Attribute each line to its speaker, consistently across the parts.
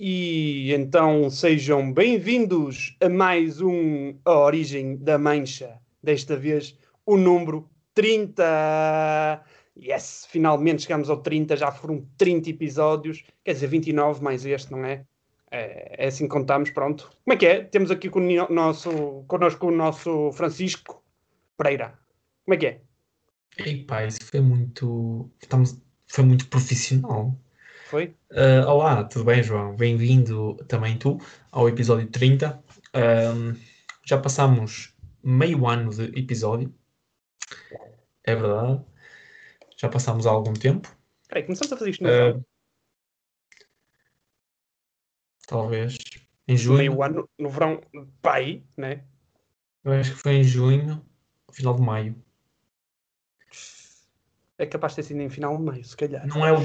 Speaker 1: E então sejam bem-vindos a mais um A Origem da Mancha. Desta vez o número 30. Yes, finalmente chegamos ao 30, já foram 30 episódios, quer dizer, 29 mais este, não é? É, é assim que contamos, pronto. Como é que é? Temos aqui com o nosso, connosco o nosso Francisco Pereira. Como é que é?
Speaker 2: Ei pá, isso foi muito. Estamos... Foi muito profissional.
Speaker 1: Foi?
Speaker 2: Uh, olá, tudo bem, João? Bem-vindo também tu ao episódio 30. Um, já passamos meio ano de episódio. É verdade. Já passamos há algum tempo.
Speaker 1: Peraí, começamos a fazer isto no uh,
Speaker 2: Talvez. Em junho.
Speaker 1: Meio ano, no verão, pai, né?
Speaker 2: Eu acho que foi em junho, final de maio.
Speaker 1: É capaz de ter sido em final de maio, se calhar.
Speaker 2: Não é o.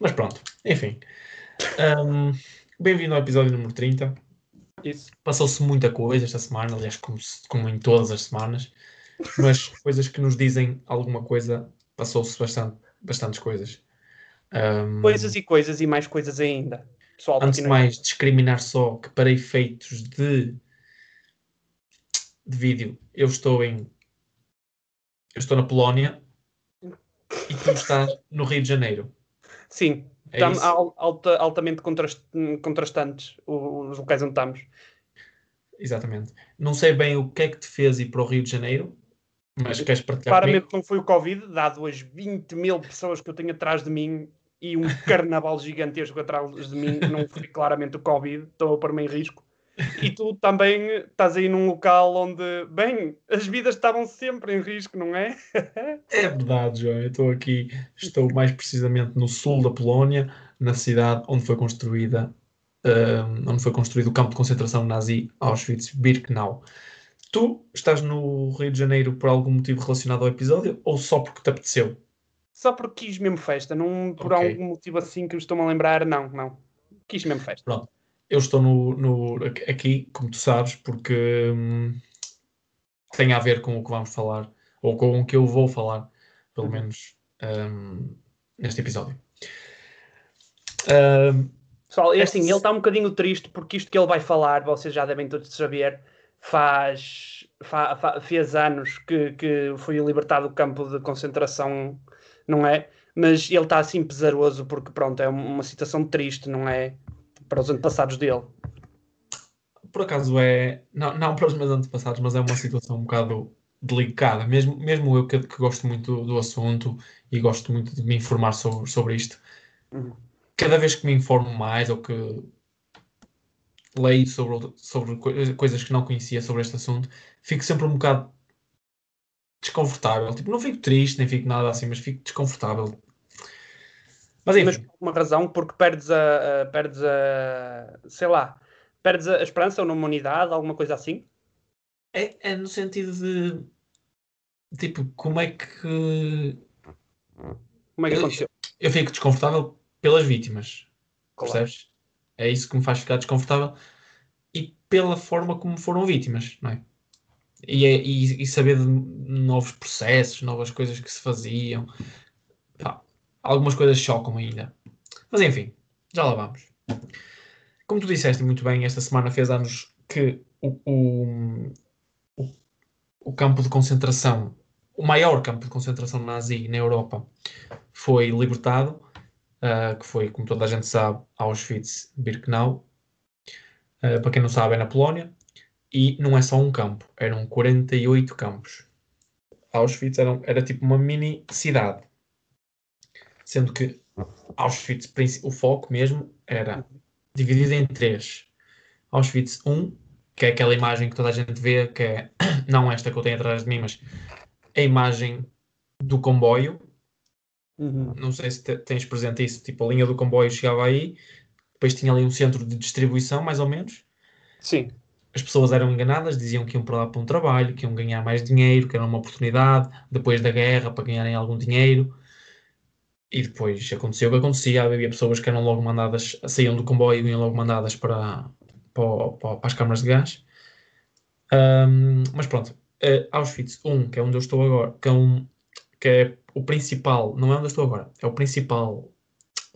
Speaker 2: Mas pronto, enfim. Um, Bem-vindo ao episódio número 30.
Speaker 1: Isso.
Speaker 2: Passou-se muita coisa esta semana, aliás, como, como em todas as semanas, mas coisas que nos dizem alguma coisa, passou-se bastante, bastantes coisas.
Speaker 1: Um, coisas e coisas e mais coisas ainda.
Speaker 2: Pessoal, antes de mais, discriminar só que para efeitos de, de vídeo, eu estou em. Eu estou na Polónia e tu estás no Rio de Janeiro.
Speaker 1: Sim, é estamos alta, altamente contrast, contrastantes os locais onde estamos.
Speaker 2: Exatamente. Não sei bem o que é que te fez ir para o Rio de Janeiro, mas queres partilhar
Speaker 1: Claramente comigo? não foi o Covid, dado as 20 mil pessoas que eu tenho atrás de mim e um carnaval gigantesco atrás de mim, não foi claramente o Covid, estou a pôr-me em risco. E tu também estás aí num local onde, bem, as vidas estavam sempre em risco, não é?
Speaker 2: é verdade, João. Eu estou aqui, estou mais precisamente no sul da Polónia, na cidade onde foi construída, um, onde foi construído o campo de concentração nazi Auschwitz-Birkenau. Tu estás no Rio de Janeiro por algum motivo relacionado ao episódio ou só porque te apeteceu?
Speaker 1: Só porque quis mesmo festa, não por okay. algum motivo assim que me estou a lembrar, não, não. Quis mesmo festa.
Speaker 2: Pronto eu estou no, no, aqui, como tu sabes, porque hum, tem a ver com o que vamos falar, ou com o que eu vou falar, pelo uhum. menos um, neste episódio.
Speaker 1: Um, Pessoal, é assim, ele está um bocadinho triste porque isto que ele vai falar, vocês já devem todos saber, faz, fa, fa, fez anos que, que foi libertado do campo de concentração, não é? Mas ele está assim pesaroso porque, pronto, é uma situação triste, não é? Para os antepassados dele.
Speaker 2: Por acaso é, não, não para os meus antepassados, mas é uma situação um bocado delicada, mesmo, mesmo eu que, que gosto muito do, do, assunto e gosto muito de me informar sobre, sobre isto, uhum. cada vez que me informo mais ou que leio sobre, sobre coisas que não conhecia sobre este assunto, fico sempre um bocado desconfortável. Tipo, não fico triste, nem fico nada assim, mas fico desconfortável
Speaker 1: mas, enfim. mas por uma razão, porque perdes a, a, perdes a sei lá, perdes a esperança ou numa unidade, alguma coisa assim?
Speaker 2: É, é no sentido de tipo, como é que
Speaker 1: como é que aconteceu?
Speaker 2: Eu, eu fico desconfortável pelas vítimas, claro. percebes? É isso que me faz ficar desconfortável e pela forma como foram vítimas, não é? E, é, e, e saber de novos processos, novas coisas que se faziam. Pá, algumas coisas chocam ainda. Mas enfim, já lá vamos. Como tu disseste muito bem, esta semana fez anos que o, o, o, campo de concentração, o maior campo de concentração nazi na Europa, foi libertado, uh, que foi, como toda a gente sabe, Auschwitz-Birkenau. Uh, para quem não sabe, é na Polónia. E não é só um campo, eram 48 campos. Auschwitz era, era tipo uma mini cidade sendo que Auschwitz, o foco mesmo era dividido em três. Auschwitz 1, que é aquela imagem que toda a gente vê, que é não esta que eu tenho atrás de mim, mas a imagem do comboio. Uhum. Não sei se tens presente isso, tipo a linha do comboio chegava aí, depois tinha ali um centro de distribuição, mais ou menos.
Speaker 1: Sim.
Speaker 2: As pessoas eram enganadas, diziam que iam para lá para um trabalho, que iam ganhar mais dinheiro, que era uma oportunidade depois da guerra para ganharem algum dinheiro. E depois aconteceu o que acontecia, havia pessoas que eram logo mandadas, saíam do comboio e iam logo mandadas para, para, para, para as câmaras de gás. Um, mas pronto, uh, Auschwitz 1, que é onde eu estou agora, que é, um, que é o principal, não é onde eu estou agora, é o principal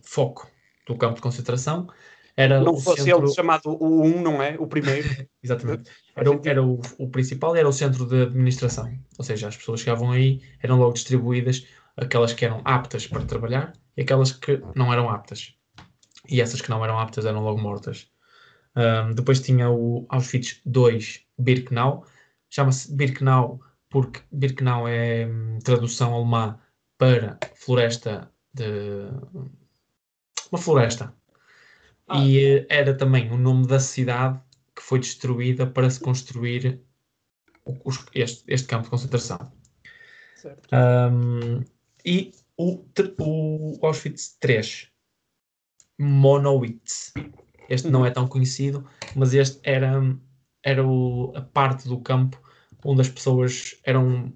Speaker 2: foco do campo de concentração, Era
Speaker 1: não fosse
Speaker 2: centro...
Speaker 1: ele chamado o 1, não é? O primeiro.
Speaker 2: Exatamente. Era, o- era o, o principal e era o centro de administração. Ou seja, as pessoas chegavam aí eram logo distribuídas, aquelas que eram aptas para trabalhar e aquelas que não eram aptas. E essas que não eram aptas eram logo mortas. Ahm, depois tinha o Auschwitz II Birkenau. Chama-se Birkenau porque Birkenau é hum, tradução alemã para floresta de. Uma floresta.
Speaker 1: Ah.
Speaker 2: E eh, era também o nome da cidade que foi destruída para se construir este, este campo de concentração.
Speaker 1: Certo.
Speaker 2: Ahm, e o, o Auschwitz III, Monowitz. Este não é tão conhecido, mas este era, era o- a parte do campo onde as pessoas eram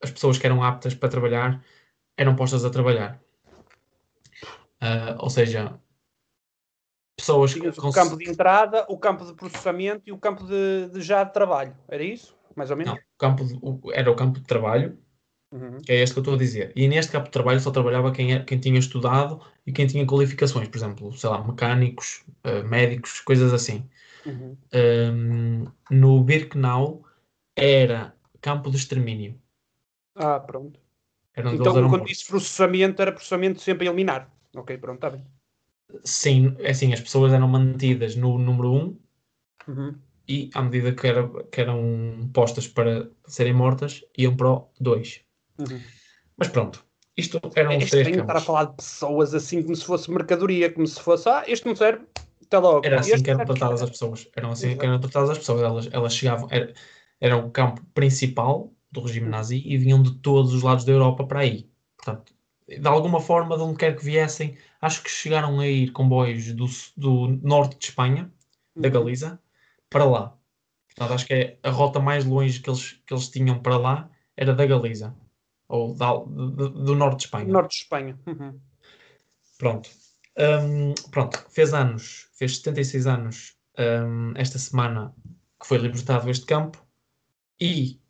Speaker 2: as pessoas que eram aptas para trabalhar eram postas a trabalhar. Ah, ou seja, pessoas que
Speaker 1: o campo de entrada, o campo de processamento e o campo de, de já de trabalho. Era isso? Mais ou menos?
Speaker 2: não, o campo de- o- era o campo de trabalho,
Speaker 1: Uhum.
Speaker 2: é este que eu estou a dizer. E neste campo de trabalho só trabalhava quem, é- quem tinha estudado e quem tinha qualificações, por exemplo, sei lá, mecânicos, ah, médicos, coisas assim.
Speaker 1: Uhum.
Speaker 2: Um, no Birkenau era campo de extermínio.
Speaker 1: Ah, pronto.
Speaker 2: Era
Speaker 1: Então, quando disse processamento, era processamento sempre a eliminar. Ok, pronto, está bem.
Speaker 2: Sim, é assim, as pessoas eram mantidas no número 1
Speaker 1: Uhum.
Speaker 2: e à medida que, era- que eram postas para serem mortas, iam para o 2.
Speaker 1: Uhum.
Speaker 2: Mas pronto, isto eram
Speaker 1: É
Speaker 2: os três
Speaker 1: estranho estar a
Speaker 2: campos.
Speaker 1: falar de pessoas assim como se fosse mercadoria, como se fosse, ah, este não serve, até logo.
Speaker 2: Era assim que eram tratadas as pessoas. Eram assim que eram tratadas as pessoas. Elas, elas chegavam, era, era o campo principal do regime nazi e vinham de todos os lados da Europa para aí. Portanto, de alguma forma, de onde quer que viessem, acho que chegaram a ir comboios do, do norte de Espanha, da
Speaker 1: Uhum.
Speaker 2: Galiza, para lá. Portanto, acho que é a rota mais longe que eles, que eles tinham para lá era da Galiza, ou da- do, do norte de Espanha.
Speaker 1: Norte de Espanha. Uhum.
Speaker 2: Pronto. Hum, pronto, fez anos, fez 76 anos hum, esta semana que foi libertado este campo e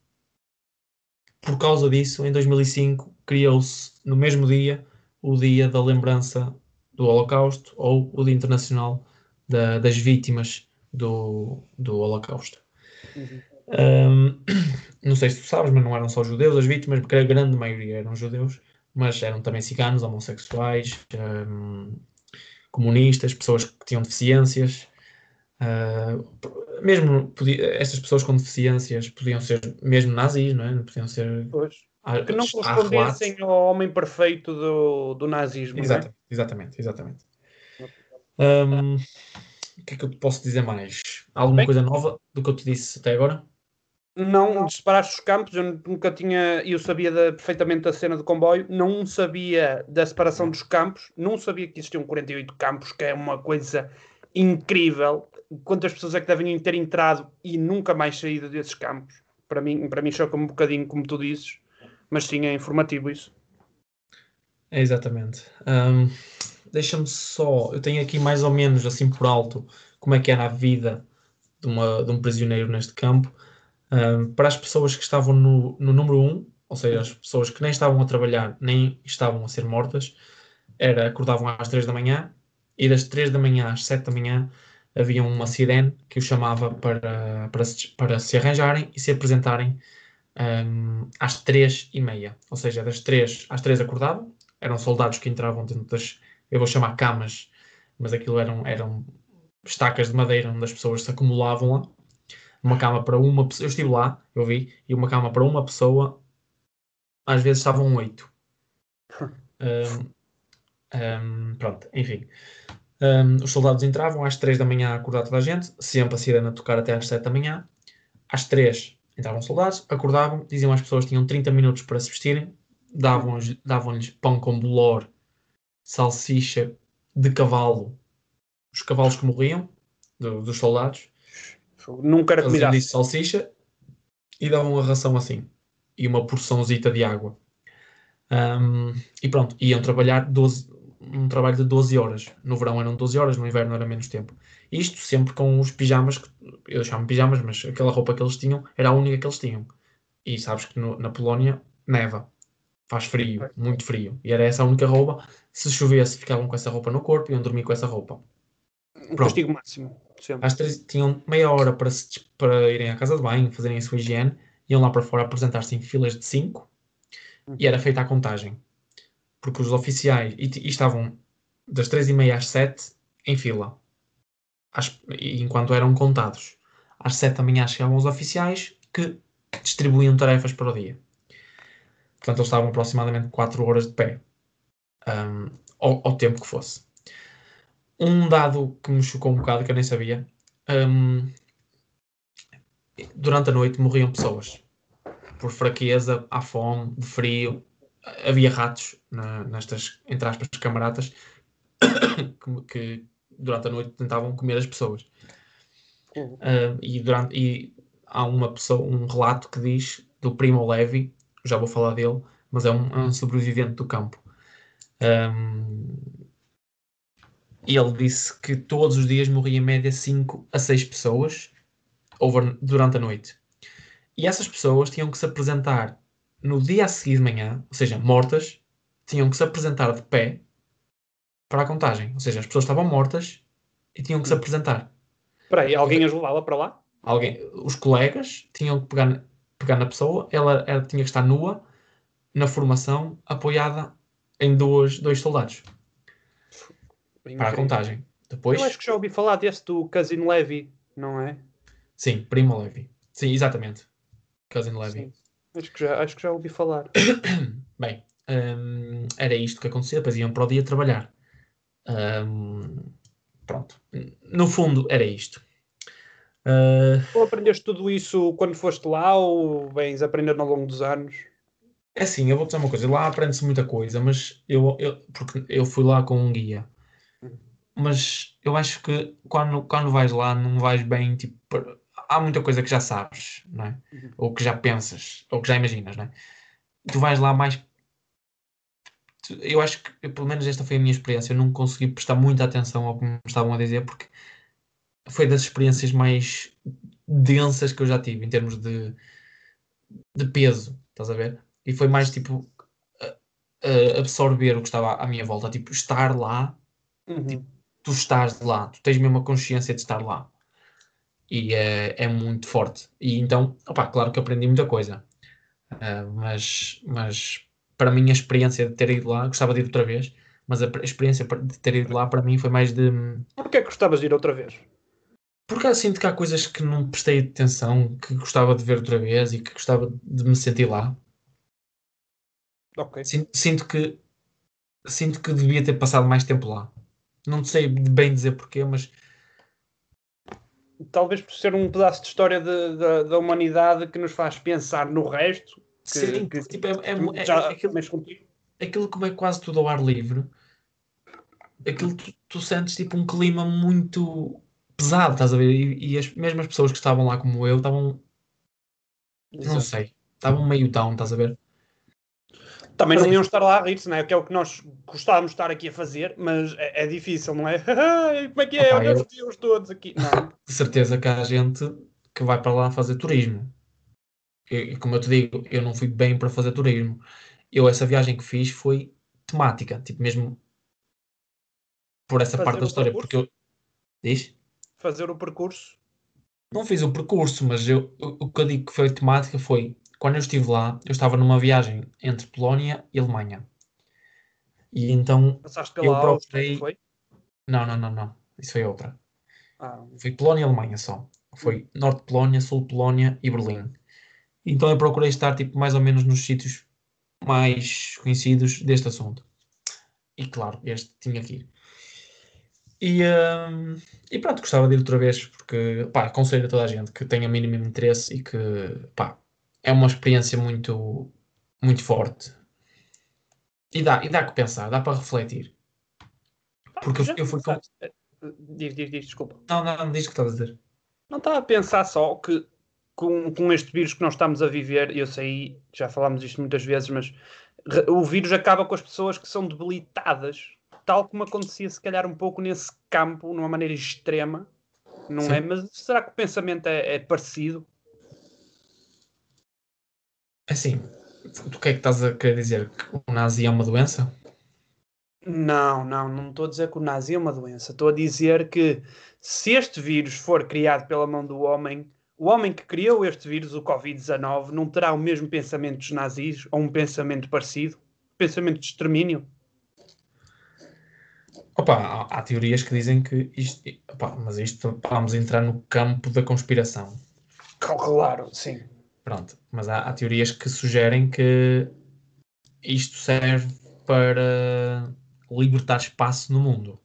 Speaker 2: por causa disso, em 2005, criou-se no mesmo dia o Dia da Lembrança do Holocausto ou o Dia Internacional da- das Vítimas do, do Holocausto.
Speaker 1: Uhum.
Speaker 2: Hum, não sei se tu sabes, mas não eram só judeus as vítimas, porque a grande maioria eram judeus, mas eram também ciganos, homossexuais, hum, comunistas, pessoas que tinham deficiências. ah, mesmo podia, essas pessoas com deficiências podiam ser mesmo nazis, não é? Podiam ser.
Speaker 1: Pois.
Speaker 2: há-
Speaker 1: Que não correspondessem ao homem perfeito do, do nazismo. não é?
Speaker 2: Exatamente, exatamente. Hum, o que é que eu te posso dizer mais? Alguma
Speaker 1: Bem-
Speaker 2: coisa nova do que eu te disse até agora?
Speaker 1: Não disparaste os campos, eu nunca tinha, eu sabia perfeitamente da cena do comboio, não sabia da separação dos campos, não sabia que existiam 48 campos, que é uma coisa incrível. Quantas pessoas é que devem ter entrado e nunca mais saído desses campos? Para mim, para mim choca-me um bocadinho, como tu dizes, mas sim, é informativo isso.
Speaker 2: É, exatamente. Hum, Deixa-me só. Eu tenho aqui mais ou menos assim por alto como é que era a vida de, uma, de um prisioneiro neste campo. Hum, para as pessoas que estavam no, no número 1, ou seja, as pessoas que nem estavam a trabalhar nem estavam a ser mortas, era, acordavam às 3 da manhã e das 3 da manhã às 7 da manhã havia uma sirene que os chamava para, para, se, para se arranjarem e se apresentarem hum, às 3 e meia. Ou seja, das 3 às 3 acordavam, eram soldados que entravam dentro das, eu vou chamar camas, mas aquilo eram, eram estacas de madeira onde as pessoas se acumulavam lá. Uma cama para uma pessoa, eu estive lá, eu vi, e uma cama para uma pessoa, às vezes estavam oito. Hum, hum, pronto, enfim. Hum, os soldados entravam às 3 da manhã a acordar toda a gente, sempre a sirene a tocar até às 7 da manhã. Às 3 entravam os soldados, acordavam, diziam às pessoas que tinham 30 minutos para se vestirem, davam-lhes davam-lhes pão com bolor, salsicha de cavalo, os cavalos que morriam, do- dos soldados,
Speaker 1: Nunca era comida
Speaker 2: disso salsicha e davam a ração assim, e uma porçãozita de água. Ahm, e pronto, iam trabalhar 12, um trabalho de 12 horas. No verão eram 12 horas, no inverno era menos tempo. Isto sempre com os pijamas, que, eu chamo pijamas, mas aquela roupa que eles tinham era a única que eles tinham. E sabes que no- na Polónia neva, faz frio, muito frio. E era essa a única roupa. Se chovesse, ficavam com essa roupa no corpo e iam dormir com essa roupa.
Speaker 1: Um castigo máximo. Sempre.
Speaker 2: Às três, tinham meia hora para, se, para irem à casa de banho, fazerem a sua higiene, iam lá para fora apresentar-se em filas de cinco e era feita a contagem. Porque os oficiais e, e estavam das três e meia às sete em fila, às, enquanto eram contados. Às sete da manhã chegavam os oficiais que distribuíam tarefas para o dia. Portanto, eles estavam aproximadamente 4 horas de pé, um, ao, ao, tempo que fosse. Um dado que me chocou um bocado, que eu nem sabia, um, durante a noite morriam pessoas por fraqueza, à fome, de frio. Havia ratos na, nestas, entre aspas, camaradas que, que, durante a noite tentavam comer as pessoas. Uh, e, durante, e há uma pessoa, um relato que diz do Primo Levi, já vou falar dele, mas é um, é um sobrevivente do campo. Um, ele disse que todos os dias morria em média 5 a 6 pessoas over, durante a noite. E essas pessoas tinham que se apresentar no dia a seguir de manhã, ou seja, mortas, tinham que se apresentar de pé para a contagem. Ou seja, as pessoas estavam mortas e tinham que se apresentar.
Speaker 1: Espera aí, alguém as levava para lá?
Speaker 2: Alguém, os colegas tinham que pegar, pegar na pessoa, ela, ela tinha que estar nua, na formação, apoiada em dois, dois soldados. Para a contagem. Depois,
Speaker 1: Eu acho que já ouvi falar desse do Casino Levy, não é?
Speaker 2: Sim, Primo Levi. Sim, exatamente. Cousin Levy. Sim.
Speaker 1: Acho que já, acho que já ouvi falar.
Speaker 2: Bem, um, era isto que acontecia, depois iam para o dia trabalhar. Um, pronto. No fundo, era isto.
Speaker 1: Uh... Ou aprendeste tudo isso quando foste lá ou vens aprendendo ao longo dos anos?
Speaker 2: É assim, eu vou dizer uma coisa, lá aprende-se muita coisa, mas eu, eu, porque eu fui lá com um guia. Mas eu acho que quando, quando vais lá não vais bem, tipo, há muita coisa que já sabes, não é? Uhum. Ou que já pensas, ou que já imaginas, não é? Tu vais lá mais. Eu acho que, pelo menos, esta foi a minha experiência. Eu não consegui prestar muita atenção ao que me estavam a dizer, porque foi das experiências mais densas que eu já tive, em termos de, de peso, estás a ver? E foi mais tipo absorver o que estava à minha volta, tipo, estar lá, uhum. tipo, tu estás lá, tu tens mesmo a consciência de estar lá e é, é muito forte. E então, opa, claro que aprendi muita coisa, uh, mas, mas para mim a experiência de ter ido lá, gostava de ir outra vez, mas a experiência de ter ido lá para mim foi mais de.
Speaker 1: Porquê que gostavas de ir outra vez?
Speaker 2: Porque sinto que há coisas que não prestei atenção, que gostava de ver outra vez e que gostava de me sentir lá.
Speaker 1: Ok.
Speaker 2: Sinto, sinto que sinto que devia ter passado mais tempo lá. Não sei bem dizer porquê, mas
Speaker 1: talvez por ser um pedaço de história de, de, da humanidade que nos faz pensar no resto. Que,
Speaker 2: Sim, que, tipo, é, é, é, já é aquilo, aquilo como é quase tudo ao ar livre, aquilo tu, tu, sentes tipo um clima muito pesado, estás a ver? E, e as mesmas pessoas que estavam lá como eu estavam. Não sei, estavam meio down, estás a ver?
Speaker 1: Também não iam estar lá a rir-se, não é? Que é o que nós gostávamos de estar aqui a fazer, mas é, é difícil, não é? Como é que é? Eu... os todos aqui. Não.
Speaker 2: De certeza que há gente que vai para lá fazer turismo. E, como eu te digo, eu não fui bem para fazer turismo. Eu, essa viagem que fiz foi temática, tipo mesmo por essa fazer parte da história, percurso? porque eu. Diz?
Speaker 1: Fazer o percurso?
Speaker 2: Não fiz o percurso, mas eu, o que eu digo que foi temática foi quando eu estive lá, eu estava numa viagem entre Polónia e Alemanha. E então
Speaker 1: Passaste pela eu procurei... foi?
Speaker 2: Não, não, não, não. Isso foi outra. Ah. Foi Polónia e Alemanha só. Foi hum. Norte de Polónia, Sul de Polónia e Berlim. Então eu procurei estar tipo, mais ou menos nos sítios mais conhecidos deste assunto. E claro, este tinha que ir. E, um, e pronto, gostava de ir outra vez, porque pá, aconselho a toda a gente que tenha mínimo interesse e que pá, é uma experiência muito, muito forte. E dá, e dá que pensar, dá para refletir.
Speaker 1: Porque eu, eu fui com. Diz, diz, diz, desculpa.
Speaker 2: Não, não, não diz o que estava a dizer.
Speaker 1: Não estava a pensar só que com, com este vírus que nós estamos a viver, eu sei, já falámos isto muitas vezes, mas o vírus acaba com as pessoas que são debilitadas, tal como acontecia se calhar um pouco nesse campo, numa maneira extrema, não Sim. é? Mas será que o pensamento é, é parecido?
Speaker 2: Assim, o que é que estás a querer dizer? Que o nazi é uma doença?
Speaker 1: Não, não, não estou a dizer que o nazi é uma doença. Estou a dizer que se este vírus for criado pela mão do homem, o homem que criou este vírus, o Covid-19, não terá o mesmo pensamento dos nazis ou um pensamento parecido? Pensamento de extermínio?
Speaker 2: Opa, há, há teorias que dizem que isto. Opa, mas isto vamos entrar no campo da conspiração.
Speaker 1: Claro, sim.
Speaker 2: Pronto, mas há, há teorias que sugerem que isto serve para libertar espaço no mundo.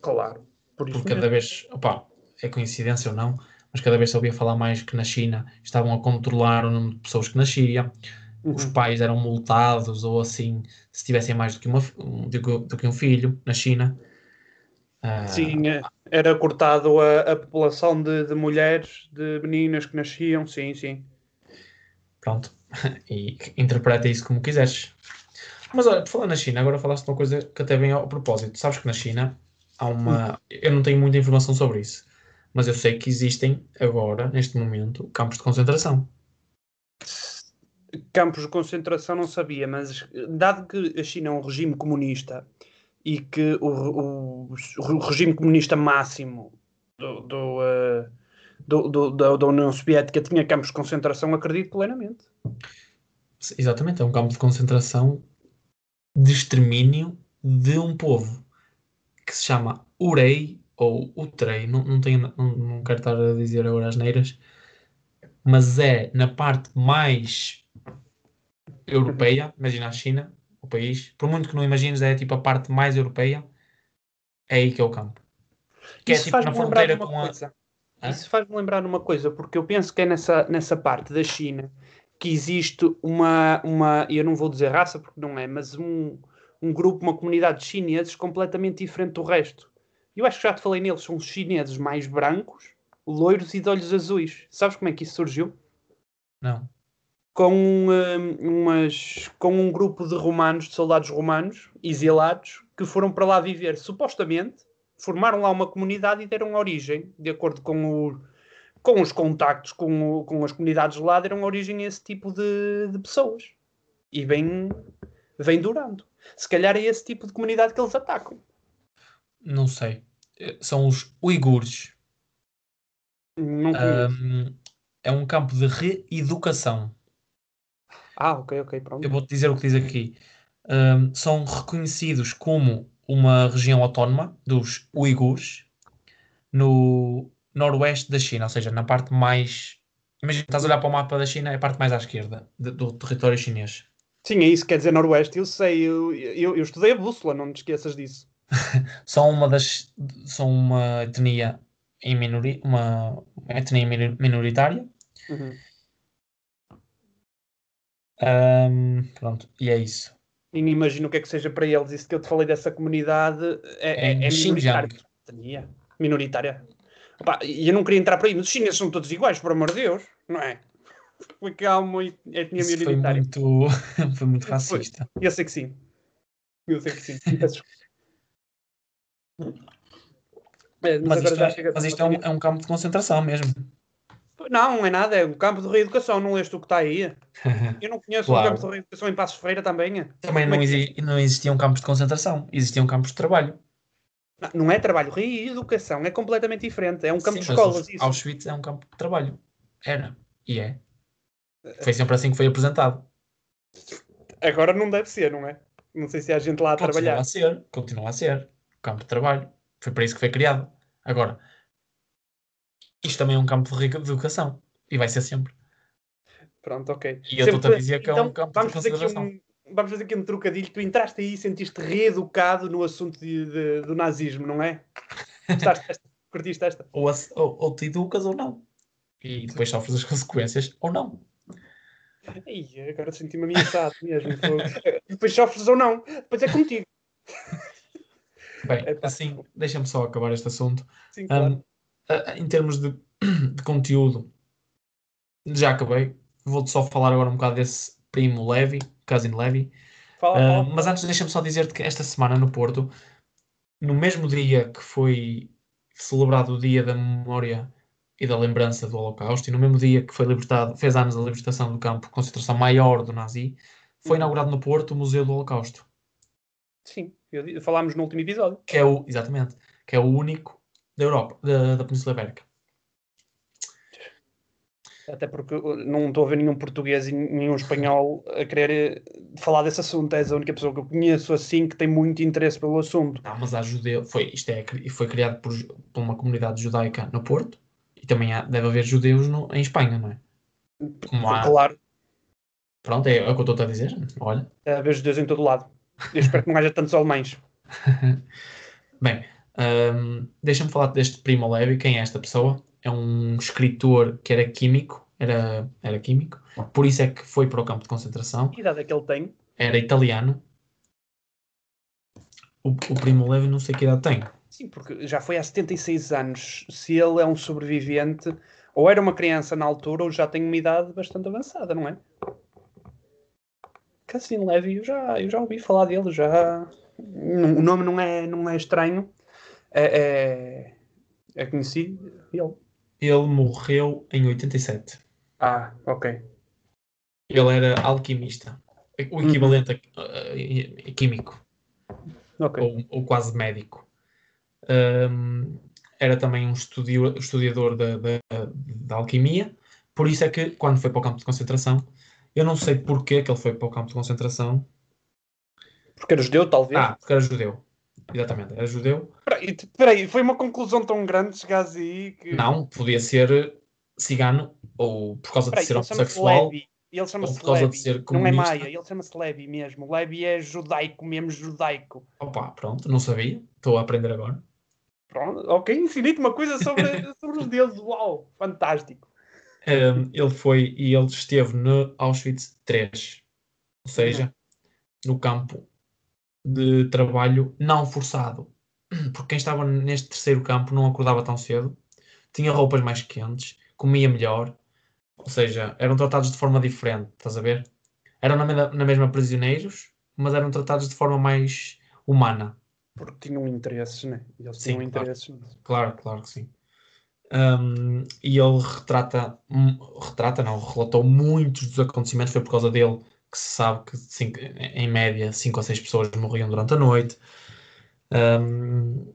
Speaker 1: Claro.
Speaker 2: Por Porque cada vez, opa, é coincidência ou não, mas cada vez se ouvia falar mais que na China estavam a controlar o número de pessoas que nasciam, uhum. os pais eram multados ou assim, se tivessem mais do que, uma, do, do que um filho na China.
Speaker 1: Sim, uh, era cortado a, a população de, de, mulheres, de meninas que nasciam, sim, sim.
Speaker 2: Pronto, e interpreta isso como quiseres. Mas olha, por falar na China, agora falaste de uma coisa que até vem ao propósito. Sabes que na China há uma. Eu não tenho muita informação sobre isso, mas eu sei que existem agora, neste momento, campos de concentração.
Speaker 1: Campos de concentração não sabia, mas dado que a China é um regime comunista e que o, o, o regime comunista máximo do, do, uh, do, do, da, da União Soviética tinha campos de concentração, acredito plenamente.
Speaker 2: Exatamente, é um campo de concentração de extermínio de um povo que se chama Urei ou Utrei, não, não, tenho, não, não quero estar a dizer agora as neiras, mas é na parte mais europeia, imagina a China, o país, por muito que não imagines, é tipo a parte mais europeia, é aí que é o campo.
Speaker 1: Que é Isso é tipo na fronteira com a. Coisa. Isso faz-me lembrar uma coisa, porque eu penso que é nessa, nessa parte da China que existe uma, uma, eu não vou dizer raça porque não é, mas um, um grupo, uma comunidade de chineses completamente diferente do resto. Eu acho que já te falei neles, são os chineses mais brancos, loiros e de olhos azuis. Sabes como é que isso surgiu?
Speaker 2: Não
Speaker 1: com, um, umas, com um grupo de romanos, de soldados romanos, exilados, que foram para lá viver, supostamente, formaram lá uma comunidade e deram origem, de acordo com, o, com os contactos com, o, com as comunidades lá, deram origem a esse tipo de, de pessoas. E vem, vem durando. Se calhar é esse tipo de comunidade que eles atacam.
Speaker 2: Não sei. São os uigures.
Speaker 1: Não
Speaker 2: um, é um campo de reeducação.
Speaker 1: Ah, ok, ok, pronto.
Speaker 2: Eu vou-te dizer o que diz aqui. Um, são reconhecidos como uma região autónoma dos uigures no noroeste da China, ou seja, na parte mais. Imagina, estás a olhar para o mapa da China, é a parte mais à esquerda de, do território chinês.
Speaker 1: Sim, é isso, quer dizer noroeste, eu sei, eu, eu, eu estudei a bússola, não te esqueças disso.
Speaker 2: são uma das. são uma etnia em minoria, uma etnia minoritária.
Speaker 1: Uhum.
Speaker 2: Um, pronto, e é isso.
Speaker 1: E nem imagino o que é que seja para eles. Isso que eu te falei dessa comunidade é, é, é minoritária. Minoritária. Opa, e eu não queria entrar por aí, mas os chineses são todos iguais, por amor de Deus, não é? Porque há uma etnia Isso minoritária.
Speaker 2: Foi muito, foi muito racista.
Speaker 1: Foi. Eu sei que sim. Eu sei que sim.
Speaker 2: É, mas, mas, isto, é, mas isto é, um, é um campo de concentração mesmo.
Speaker 1: Não, não é nada, é um campo de reeducação, não és tu que está aí. Eu não conheço claro. um campo de reeducação em Passos Ferreira também.
Speaker 2: Também não, exi não existiam campos de concentração, existiam campos de trabalho.
Speaker 1: Não, não é trabalho, reeducação é completamente diferente, é um campo Sim, de escolas. Isso.
Speaker 2: Auschwitz é um campo de trabalho. Era, e é. Foi sempre assim que foi apresentado.
Speaker 1: Agora não deve ser, não é? Não sei se há gente lá a
Speaker 2: continua
Speaker 1: trabalhar.
Speaker 2: Continua a ser, continua a ser. Campo de trabalho. Foi para isso que foi criado. Agora, isto também é um campo de reeducação. E vai ser sempre.
Speaker 1: Pronto, ok.
Speaker 2: E eu estou-te a dizer que então, é um campo
Speaker 1: vamos
Speaker 2: de
Speaker 1: consideração. Um, vamos fazer aqui um trocadilho. Tu entraste aí e sentiste reeducado no assunto de, de, do nazismo, não é? Gostaste desta? Curtiste esta?
Speaker 2: Ou, ou, ou, te educas ou não. E depois sofres as consequências ou não.
Speaker 1: Ih, agora senti-me ameaçado mesmo. depois sofres ou não. Depois é contigo.
Speaker 2: Bem, é, assim, deixa-me só acabar este assunto.
Speaker 1: Sim, claro. Um,
Speaker 2: em termos de, de conteúdo, já acabei. Vou-te só falar agora um bocado desse primo Levi, Cousin Levi.
Speaker 1: Fala, fala.
Speaker 2: Uh, mas antes, deixa-me só dizer-te que esta semana no Porto, no mesmo dia que foi celebrado o Dia da Memória e da Lembrança do Holocausto, e no mesmo dia que foi libertado, fez anos a libertação do campo de concentração maior do nazi, foi uhum. inaugurado no Porto o Museu do Holocausto.
Speaker 1: Sim, Eu, falámos no último episódio.
Speaker 2: Que é o, exatamente, que é o único da Europa, da, da Península Ibérica.
Speaker 1: Até porque não estou a ver nenhum português e nenhum espanhol a querer eh, falar desse assunto. És a única pessoa que eu conheço assim que tem muito interesse pelo assunto.
Speaker 2: Não, mas há judeu, foi, isto é, foi criado por, por uma comunidade judaica no Porto e também há, deve haver judeus no, em Espanha, não é?
Speaker 1: Como há... Claro.
Speaker 2: Pronto, é, é o que eu estou a dizer. Olha.
Speaker 1: Deve haver judeus em todo lado. Eu espero que não haja tantos alemães.
Speaker 2: Bem, um, deixa-me falar deste Primo Levi. Quem é esta pessoa? É um escritor que era químico, era, era químico, por isso é que foi para o campo de concentração.
Speaker 1: Que idade é que ele tem?
Speaker 2: Era italiano. O, o Primo Levi não sei que idade tem.
Speaker 1: Sim, porque já foi há 76 anos. Se ele é um sobrevivente, ou era uma criança na altura, ou já tem uma idade bastante avançada, não é? Cassino Levy, eu já, eu já ouvi falar dele, já. O nome não é, não é estranho. É, é, é conhecido. Ele.
Speaker 2: Ele morreu em 87.
Speaker 1: Ah, ok.
Speaker 2: Ele era alquimista. O equivalente a, a, a, químico.
Speaker 1: Okay.
Speaker 2: Ou, ou, quase médico. Um, era também um estudio, estudador da, da, da, alquimia. Por isso é que, quando foi para o campo de concentração, eu não sei porquê que ele foi para o campo de concentração.
Speaker 1: Porque era judeu, talvez?
Speaker 2: Ah, porque era judeu. Exatamente, era judeu.
Speaker 1: Espera aí, foi uma conclusão tão grande chegasse aí que...
Speaker 2: Não, podia ser cigano, ou por causa de ser homossexual.
Speaker 1: Ele chama-se Levi, não é Maia, ele chama-se Levi mesmo. Levi é judaico, mesmo judaico.
Speaker 2: Opa, pronto, não sabia, estou a aprender agora.
Speaker 1: Pronto, ok, infinito uma coisa sobre, sobre os deuses, uau, fantástico.
Speaker 2: Um, ele foi e ele esteve no Auschwitz 3, ou seja, uhum. no campo de trabalho não forçado. Porque quem estava neste terceiro campo não acordava tão cedo, tinha roupas mais quentes, comia melhor, ou seja, eram tratados de forma diferente, estás a ver? Eram na, na mesma prisioneiros, mas eram tratados de forma mais humana.
Speaker 1: Porque tinham interesses, né? Eles sim, tinham interesses.
Speaker 2: Claro, claro que sim. Um, e ele retrata, retrata, não, relatou muitos dos acontecimentos, foi por causa dele que se sabe que cinco, em média 5 ou 6 pessoas morriam durante a noite. Um,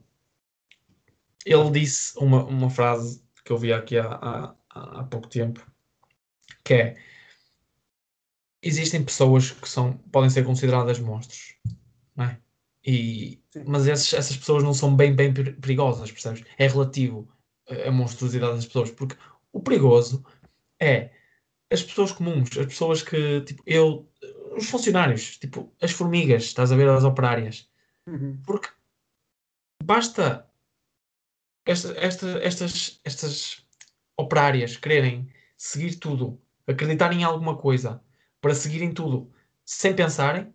Speaker 2: ele disse uma, uma frase que eu vi aqui há, há, há pouco tempo, que é existem pessoas que são, podem ser consideradas monstros, não é? E, mas esses, essas pessoas não são bem, bem perigosas, percebes? É relativo a monstruosidade das pessoas, porque o perigoso é as pessoas comuns, as pessoas que, tipo, eu, os funcionários, tipo, as formigas, estás a ver, as operárias.
Speaker 1: Uhum.
Speaker 2: Porque basta esta, esta, estas, estas operárias quererem seguir tudo, acreditarem em alguma coisa, para seguirem tudo sem pensarem,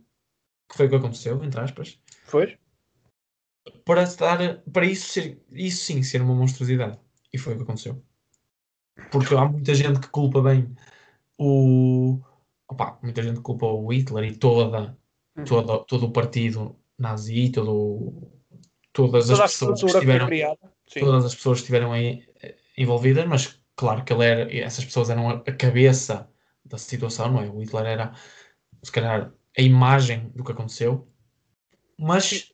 Speaker 2: que foi o que aconteceu, entre aspas.
Speaker 1: Foi?
Speaker 2: Para, estar, para isso, ser, isso sim ser uma monstruosidade. E foi o que aconteceu. Porque há muita gente que culpa bem o. Opa, muita gente culpa o Hitler e toda, uhum. toda, todo o partido nazi, todo, todas as pessoas que estiveram. Todas as pessoas que estiveram aí eh, envolvidas, mas claro que ele era, essas pessoas eram a cabeça da situação, não é? O Hitler era, se calhar, a imagem do que aconteceu, mas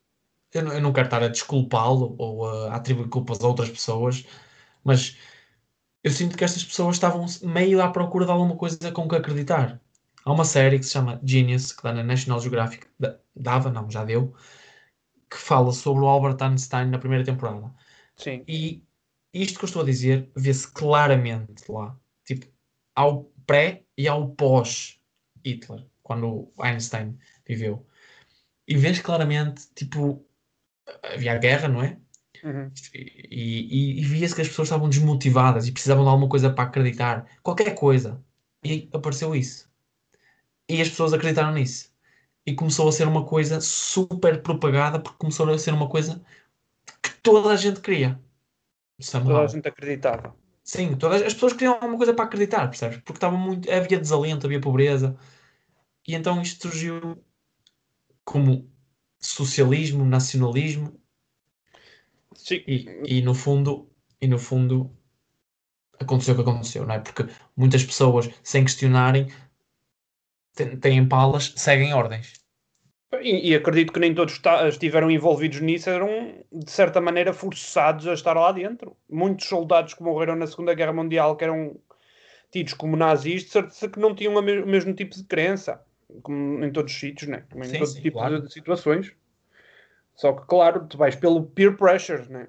Speaker 2: eu eu não quero estar a desculpá-lo ou a atribuir culpas a outras pessoas, mas eu sinto que estas pessoas estavam meio à procura de alguma coisa com que acreditar. Há uma série que se chama Genius, que dá na National Geographic, dava, não, já deu, que fala sobre o Albert Einstein na primeira temporada.
Speaker 1: Sim.
Speaker 2: E isto que eu estou a dizer vê-se claramente lá. Tipo, ao pré e ao pós-Hitler, quando Einstein viveu. E vês claramente, tipo, havia a guerra, não é?
Speaker 1: Uhum.
Speaker 2: E, e, e via-se que as pessoas estavam desmotivadas e precisavam de alguma coisa para acreditar. Qualquer coisa. E apareceu isso. E as pessoas acreditaram nisso. E começou a ser uma coisa super propagada porque começou a ser uma coisa que toda a gente queria.
Speaker 1: Somehow. Toda a gente acreditava.
Speaker 2: Sim, todas as pessoas queriam alguma coisa para acreditar, percebes? Porque estava muito, havia desalento, havia pobreza. E então isto surgiu como socialismo, nacionalismo
Speaker 1: Sim.
Speaker 2: E, e no fundo, e no fundo aconteceu o que aconteceu, não é? Porque muitas pessoas, sem questionarem, têm palas, seguem ordens.
Speaker 1: E, e, acredito que nem todos estiveram envolvidos nisso, eram de certa maneira forçados a estar lá dentro. Muitos soldados que morreram na Segunda Guerra Mundial, que eram tidos como nazis, de certeza que não tinham o mesmo tipo de crença, como em todos os sítios, né? como em sim, todo sim, tipo claro. de situações. Só que, claro, tu vais pelo peer pressure, né?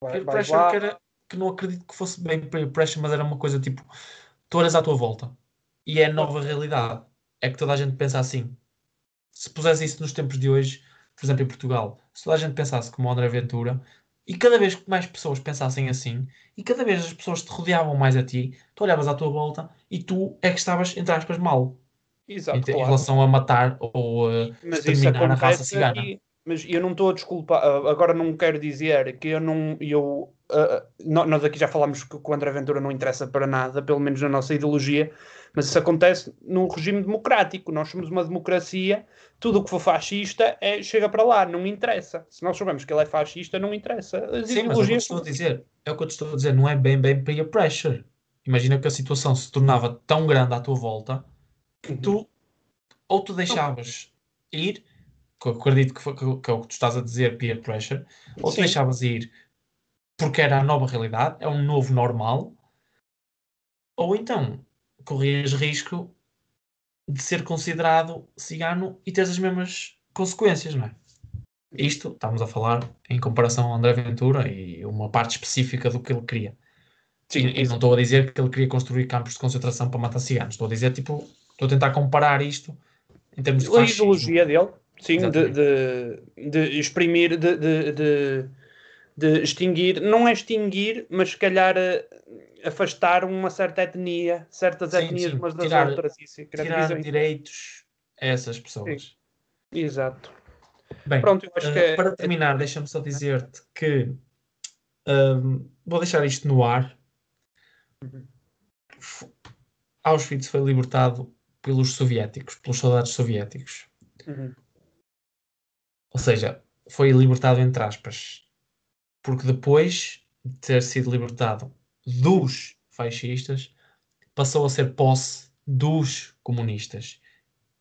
Speaker 2: Vai, peer pressure lá... que, era, que não acredito que fosse bem peer pressure, mas era uma coisa tipo: tu olhas à tua volta e é a nova realidade. É que toda a gente pensa assim se pusesse isso nos tempos de hoje, por exemplo, em Portugal, se toda a gente pensasse como André Ventura, e cada vez que mais pessoas pensassem assim, e cada vez as pessoas te rodeavam mais a ti, tu olhavas à tua volta e tu é que estavas, entre aspas, mal. Exato, em, claro. em relação a matar ou a exterminar a raça cigana. E,
Speaker 1: mas eu não estou a desculpar, agora não quero dizer que eu não, eu, uh, nós aqui já falámos que o André Ventura não interessa para nada, pelo menos na nossa ideologia, mas isso acontece num regime democrático. Nós somos uma democracia, tudo o que for fascista é, chega para lá, não interessa. Se nós soubermos que ele é fascista, não interessa.
Speaker 2: As Sim, mas é o que eu estou a dizer. É o que eu te estou a dizer, não é bem bem peer pressure. Imagina que a situação se tornava tão grande à tua volta que uhum. tu ou tu deixavas ir, que acredito que, foi, que, é o que tu estás a dizer, peer pressure, ou Sim. tu deixavas ir porque era a nova realidade, é um novo normal, ou então corrias risco de ser considerado cigano e teres as mesmas consequências, não é? Isto estamos a falar em comparação ao André Ventura e uma parte específica do que ele queria. Sim, e, e não estou a dizer que ele queria construir campos de concentração para matar ciganos. Estou a dizer, tipo, estou a tentar comparar isto em termos de
Speaker 1: A ideologia dele, sim, de, de, de, exprimir, de, de, de, extinguir, não é extinguir, mas se calhar eh, afastar uma certa etnia, certas sim, etnias sim. umas das tirar, outras. Isso,
Speaker 2: tirar direitos a essas pessoas. Sim.
Speaker 1: Exato.
Speaker 2: Bem, Pronto, uh, é... para terminar, deixa-me só dizer-te que um, vou deixar isto no ar. Auschwitz foi libertado pelos soviéticos, pelos soldados soviéticos. Uhum. Ou seja, foi libertado entre aspas. Porque depois de ter sido libertado dos fascistas passou a ser posse dos comunistas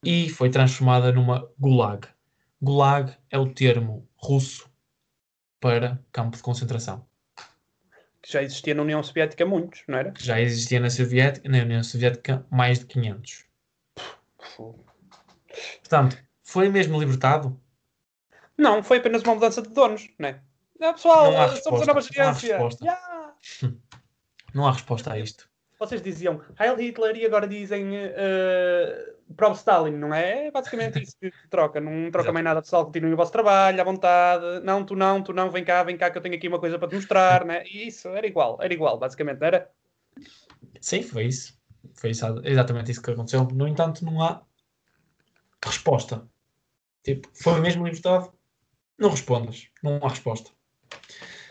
Speaker 2: e foi transformada numa gulag. Gulag é o termo russo para campo de concentração.
Speaker 1: Que já existia na União Soviética muitos, não era?
Speaker 2: Que já existia na, Soviética, na União Soviética mais de 500. Portanto, foi mesmo libertado?
Speaker 1: Não, foi apenas uma mudança de donos, não é? Ah, pessoal, não há somos a nova gerência.
Speaker 2: Yeah. Não há resposta a isto.
Speaker 1: Vocês diziam Heil Hitler e agora dizem uh, Pro Stalin, não é? É basicamente isso que troca. Não troca mais nada, pessoal. Continuem o vosso trabalho à vontade. Não, tu não, tu não, vem cá, vem cá que eu tenho aqui uma coisa para te mostrar, né? E isso era igual, era igual, basicamente, não era?
Speaker 2: Sim, foi isso. Foi isso, exatamente isso que aconteceu. No entanto, não há resposta. Tipo, foi mesmo libertado? Não respondas. Não há resposta.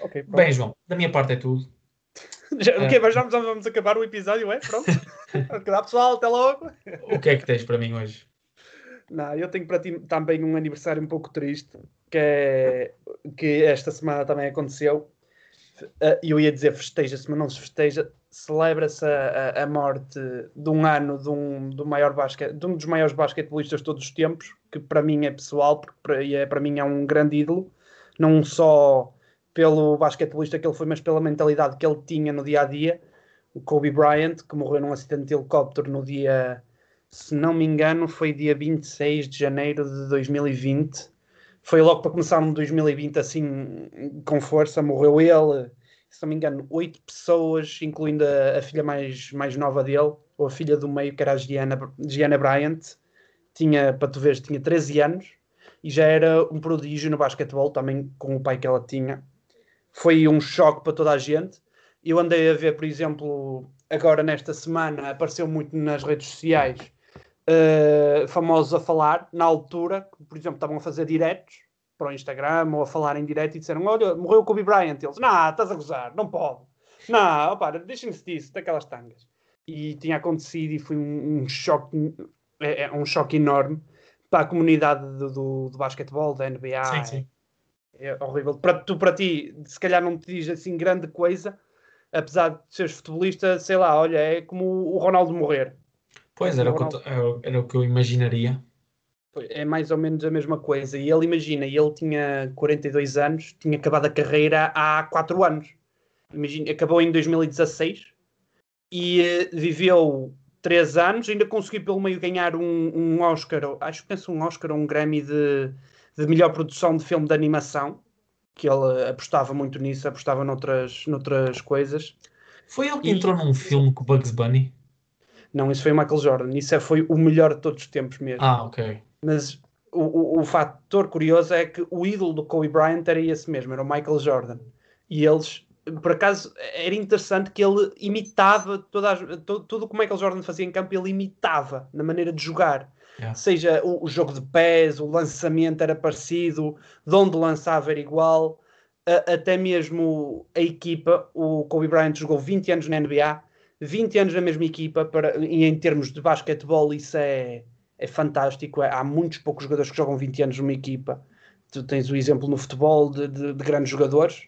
Speaker 2: Okay, Bem, João, da minha parte é tudo.
Speaker 1: Já, é. okay, mas já vamos acabar o episódio, é? Pronto. Dá pessoal, até logo.
Speaker 2: O que é que tens para mim hoje?
Speaker 1: Não, eu tenho para ti também um aniversário um pouco triste, que é que esta semana também aconteceu. Ah, eu ia dizer festeja-se, mas não se festeja. Celebra-se a, a, morte de um ano de um, do maior basquete, de um dos maiores basquetebolistas de todos os tempos, que para mim é pessoal, porque para, é, para mim é um grande ídolo, não só pelo basquetebolista que ele foi, mas pela mentalidade que ele tinha no dia a dia. O Kobe Bryant, que morreu num acidente de helicóptero no dia, se não me engano, foi dia 26 de janeiro de 2020. Foi logo para começar no 2020 assim, com força. Morreu ele, se não me engano, oito pessoas, incluindo a, a, filha mais, mais nova dele, ou a filha do meio, que era a Gianna, Gianna Bryant. Tinha, para tu veres, tinha 13 anos e já era um prodígio no basquetebol, também com o pai que ela tinha foi um choque para toda a gente. Eu andei a ver, por exemplo, agora nesta semana, apareceu muito nas redes sociais, uh, famosos a falar, na altura, por exemplo, estavam a fazer diretos para o Instagram ou a falar em direto e disseram: Olha, morreu o Kobe Bryant. Eles, não, estás a gozar, não pode. Não, opa, deixem-se disso, daquelas tangas. E tinha acontecido e foi um, um choque, é, é, um choque enorme para a comunidade do, do, do basquetebol, da NBA. Sim, sim é horrível. Para, tu, para ti, se calhar não te diz assim grande coisa, apesar de seres futebolista, sei lá, olha, é como o Ronaldo morrer.
Speaker 2: Pois, era, o, Ronaldo... era o que eu imaginaria.
Speaker 1: É mais ou menos a mesma coisa. E ele, imagina, ele tinha 42 anos, tinha acabado a carreira há 4 anos. Imagina, acabou em 2016 e uh, viveu 3 anos, ainda conseguiu pelo meio ganhar um, um Oscar, acho que penso um Oscar ou um Grammy de, de melhor produção de filme de animação, que ele apostava muito nisso, apostava noutras, noutras coisas.
Speaker 2: Foi ele que e... entrou num filme com Bugs Bunny?
Speaker 1: Não, isso foi o Michael Jordan. Isso é, foi o melhor de todos os tempos mesmo.
Speaker 2: Ah, ok.
Speaker 1: Mas o, o, o fator curioso é que o ídolo do Kobe Bryant era esse mesmo, era o Michael Jordan. E eles, por acaso, era interessante que ele imitava toda as, todo, tudo o que o Michael Jordan fazia em campo, ele imitava na maneira de jogar. Yeah. Seja o, o, jogo de pés, o lançamento era parecido, de onde lançava era igual. A, até mesmo a equipa, o Kobe Bryant jogou 20 anos na NBA 20 anos na mesma equipa, para, e em termos de basquetebol, isso é, é fantástico. É, há muitos poucos jogadores que jogam 20 anos numa equipa. Tu tens o exemplo no futebol de, de, de grandes jogadores,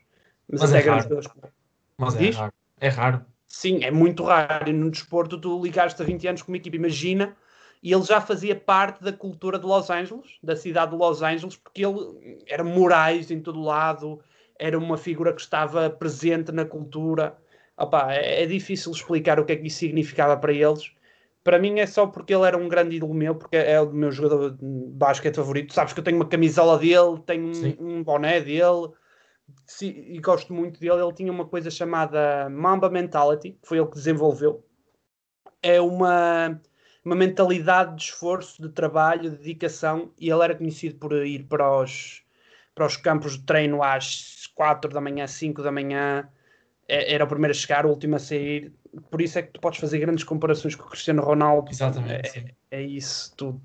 Speaker 2: mas, mas até é grandes raro. jogadores. Mas é raro. é raro.
Speaker 1: Sim, é muito raro. E no desporto, tu ligaste a 20 anos com uma equipa, imagina. E ele já fazia parte da cultura de Los Angeles, da cidade de Los Angeles, porque ele era morais em todo lado, era uma figura que estava presente na cultura Opa, é, é difícil explicar o que é que isso significava para eles. Para mim é só porque ele era um grande ídolo meu, porque é o meu jogador de basquete favorito. Sabes que eu tenho uma camisola dele, tenho um, um boné dele e gosto muito dele. Ele tinha uma coisa chamada Mamba Mentality, que foi ele que desenvolveu. É uma, uma mentalidade de esforço, de trabalho, de dedicação, e ele era conhecido por ir para os, para os campos de treino às 4 da manhã, 5 da manhã, é, era o primeiro a chegar, o último a sair. Por isso é que tu podes fazer grandes comparações com o Cristiano Ronaldo.
Speaker 2: Exatamente.
Speaker 1: É, é isso. Tu,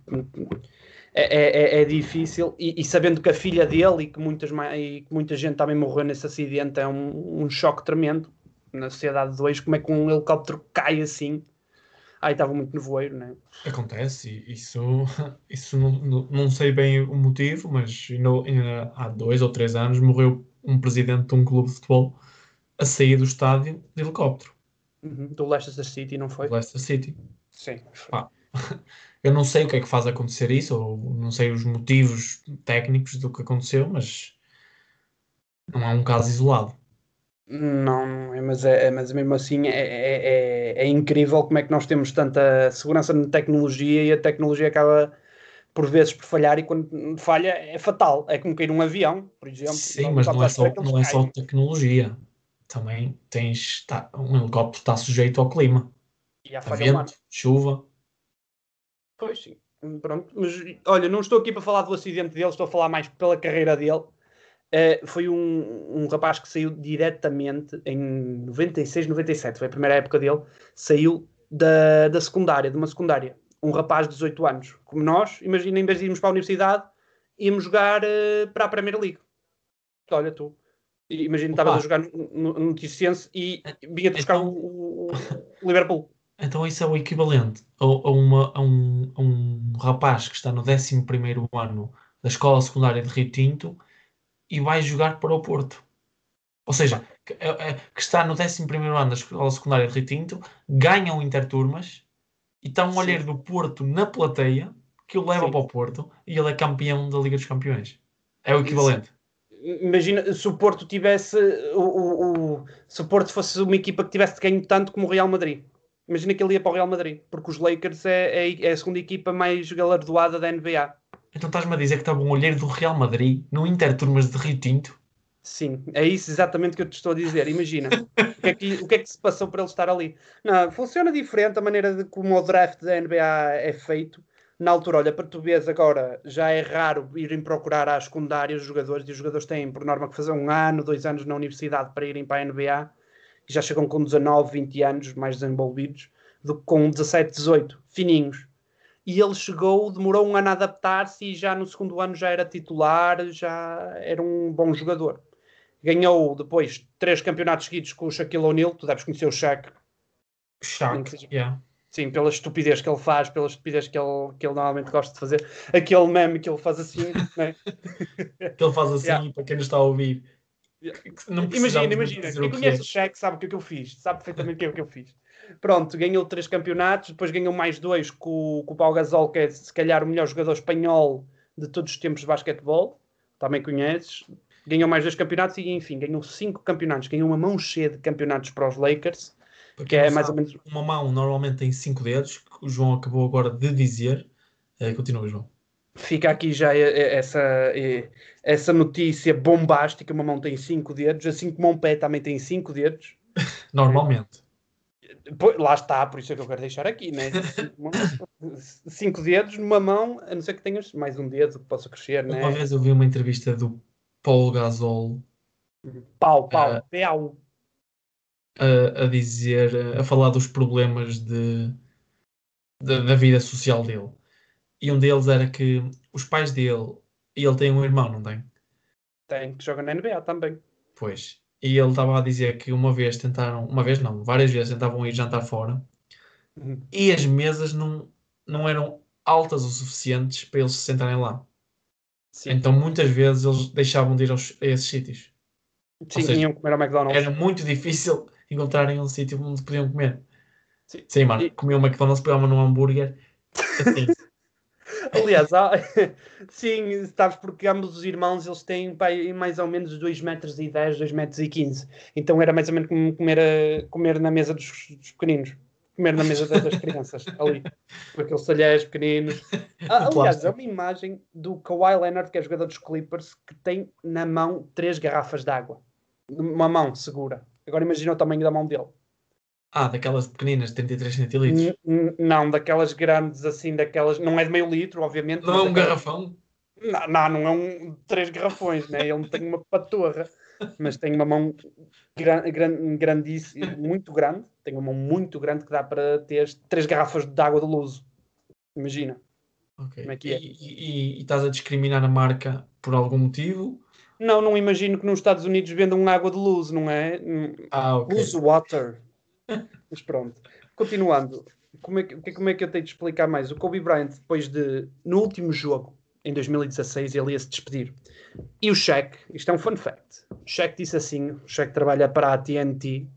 Speaker 1: é, é, é, é difícil. E, e, sabendo que a filha dele e que, muitas, e que muita gente também morreu nesse acidente, é um, um choque tremendo na sociedade de hoje. Como é que um helicóptero cai assim? Aí estava muito nevoeiro, né?
Speaker 2: Acontece, isso, isso não, não, não sei bem o motivo, mas ainda há dois ou três anos morreu um presidente de um clube de futebol a sair do estádio de helicóptero.
Speaker 1: Uhum, do Leicester City, não foi?
Speaker 2: Leicester City.
Speaker 1: Sim.
Speaker 2: Ah, eu não sei o que é que faz acontecer isso, ou não sei os motivos técnicos do que aconteceu, mas não é um caso isolado.
Speaker 1: Não, é, mas, é, mas mesmo assim é, é, é, é, incrível como é que nós temos tanta segurança na tecnologia e a tecnologia acaba por vezes por falhar e quando falha é fatal. É como cair um avião, por exemplo.
Speaker 2: Sim, mas não é, só, não é só tecnologia também tens. Tá, um helicóptero está sujeito ao clima.
Speaker 1: E à falha vento,
Speaker 2: chuva.
Speaker 1: Pois sim. Pronto, mas olha, não estou aqui para falar do acidente dele, estou a falar mais pela carreira dele. Uh, foi um, um rapaz que saiu diretamente em 96, 97, foi a primeira época dele. Saiu da, da secundária, de uma secundária. Um rapaz de 18 anos, como nós. Imagina, em vez de irmos para a universidade, íamos jogar uh, para a Primeira League. Olha, tu, Imagina, estava a jogar no, no Ticense e vinha buscar então, o, o, Liverpool.
Speaker 2: Então isso é o equivalente a, a, uma, a, um, a um rapaz que está no 11 ano da escola secundária de Rio Tinto e vai jogar para o Porto. Ou seja, que, é, é, que está no 11 ano da escola secundária de Rio Tinto, ganha o Interturmas e está um olheiro do Porto na plateia que o leva Sim. para o Porto e ele é campeão da Liga dos Campeões. É o equivalente. Sim
Speaker 1: imagina se o Porto tivesse o, o, o, se o Porto fosse uma equipa que tivesse ganho tanto como o Real Madrid. Imagina que ele ia para o Real Madrid, porque os Lakers é, é, é a segunda equipa mais galardoada da NBA.
Speaker 2: Então estás-me a dizer que estava um olheiro do Real Madrid no Interturmas de Rio Tinto?
Speaker 1: Sim, é isso exatamente que eu te estou a dizer. Imagina o, que é que, o que é que se passou para ele estar ali. Não, funciona diferente a maneira de como o draft da NBA é feito na altura, olha, para tu veres agora, já é raro irem procurar às secundárias os jogadores, e os jogadores têm, por norma, que fazer um ano, dois anos na universidade para irem para a NBA, e já chegam com 19, 20 anos mais desenvolvidos, do que com 17, 18, fininhos. E ele chegou, demorou um ano a adaptar-se e já no segundo ano já era titular, já era um bom jogador. Ganhou depois três campeonatos seguidos com o Shaquille O'Neal, tu deves conhecer o Shaq.
Speaker 2: Shaq, yeah.
Speaker 1: Sim, pela estupidez que ele faz, pela estupidez que ele, que ele normalmente gosta de fazer. Aquele meme que ele faz assim, né?
Speaker 2: que ele faz assim, yeah. para quem nos está a ouvir.
Speaker 1: Imagina, imagina. Quem conhece o Shaq sabe o que é que eu fiz. Sabe perfeitamente o que é que eu fiz. Pronto, ganhou três campeonatos, depois ganhou mais dois com, com o Pau Gasol, que é se calhar o melhor jogador espanhol de todos os tempos de basquetebol. Também conheces. Ganhou mais dois campeonatos e, enfim, ganhou cinco campeonatos. Ganhou uma mão cheia de campeonatos para os Lakers.
Speaker 2: Porque é mais ou menos. Uma mão normalmente tem cinco dedos, que o João acabou agora de dizer. É, continua, João.
Speaker 1: Fica aqui já essa, essa notícia bombástica: uma mão tem cinco dedos, assim como um pé também tem cinco dedos.
Speaker 2: Normalmente.
Speaker 1: Lá está, por isso é que eu quero deixar aqui, né? Cinco dedos numa mão, a não ser que tenhas mais um dedo que possa crescer,
Speaker 2: né? Uma vez eu vi uma entrevista do Paul Gasol.
Speaker 1: Pau, pau, uh, pau.
Speaker 2: A, a dizer, a falar dos problemas de, de, da vida social dele. E um deles era que os pais dele, e ele tem um irmão, não tem?
Speaker 1: Tem, que joga na NBA também.
Speaker 2: Pois. E ele estava a dizer que uma vez tentaram, uma vez não, várias vezes tentavam ir jantar fora uhum. e as mesas não, não eram altas o suficientes para eles se sentarem lá. Sim. Então muitas vezes eles deixavam de ir aos, a esses sítios.
Speaker 1: Sim, seja, iam comer ao McDonald's.
Speaker 2: Era muito difícil encontrarem um sítio onde podiam comer. Sim, Sim mano, e... comiam um McDonald's, pegavam num hambúrguer. Assim.
Speaker 1: Aliás, há... sim, sabes porque ambos os irmãos eles têm pai, mais ou menos 2 metros e 10, 2 metros e 15. Então era mais ou menos como comer, comer na mesa dos, dos pequeninos. Comer na mesa das crianças, ali. Com aqueles talheres pequeninos. Ah, aliás, é uma imagem do Kawhi Leonard, que é jogador dos Clippers, que tem na mão três garrafas de água. Uma mão segura. Agora imagina o tamanho da mão dele.
Speaker 2: Ah, daquelas pequeninas, 33 centilitros?
Speaker 1: N não, daquelas grandes assim, daquelas. Não é de meio litro, obviamente.
Speaker 2: Não é um garrafão?
Speaker 1: Não, não, não é um. Três garrafões, né? Ele tem uma patorra, mas tem uma mão gran, gran, grandíssima, muito grande. Tem uma mão muito grande que dá para ter três garrafas de água de luz. Imagina.
Speaker 2: Ok. Como é que é? E, e, e estás a discriminar a marca por algum motivo?
Speaker 1: Não, não imagino que nos Estados Unidos vendam água de luz, não é?
Speaker 2: Ah.
Speaker 1: Luz water. Mas pronto. Continuando. Como é, que, como é que eu tenho de explicar mais? O Kobe Bryant, depois de, no último jogo, em 2016, ele ia se despedir. E o Shaq, isto é um fun fact. O Shaq disse assim: o Shaq trabalha para a TNT,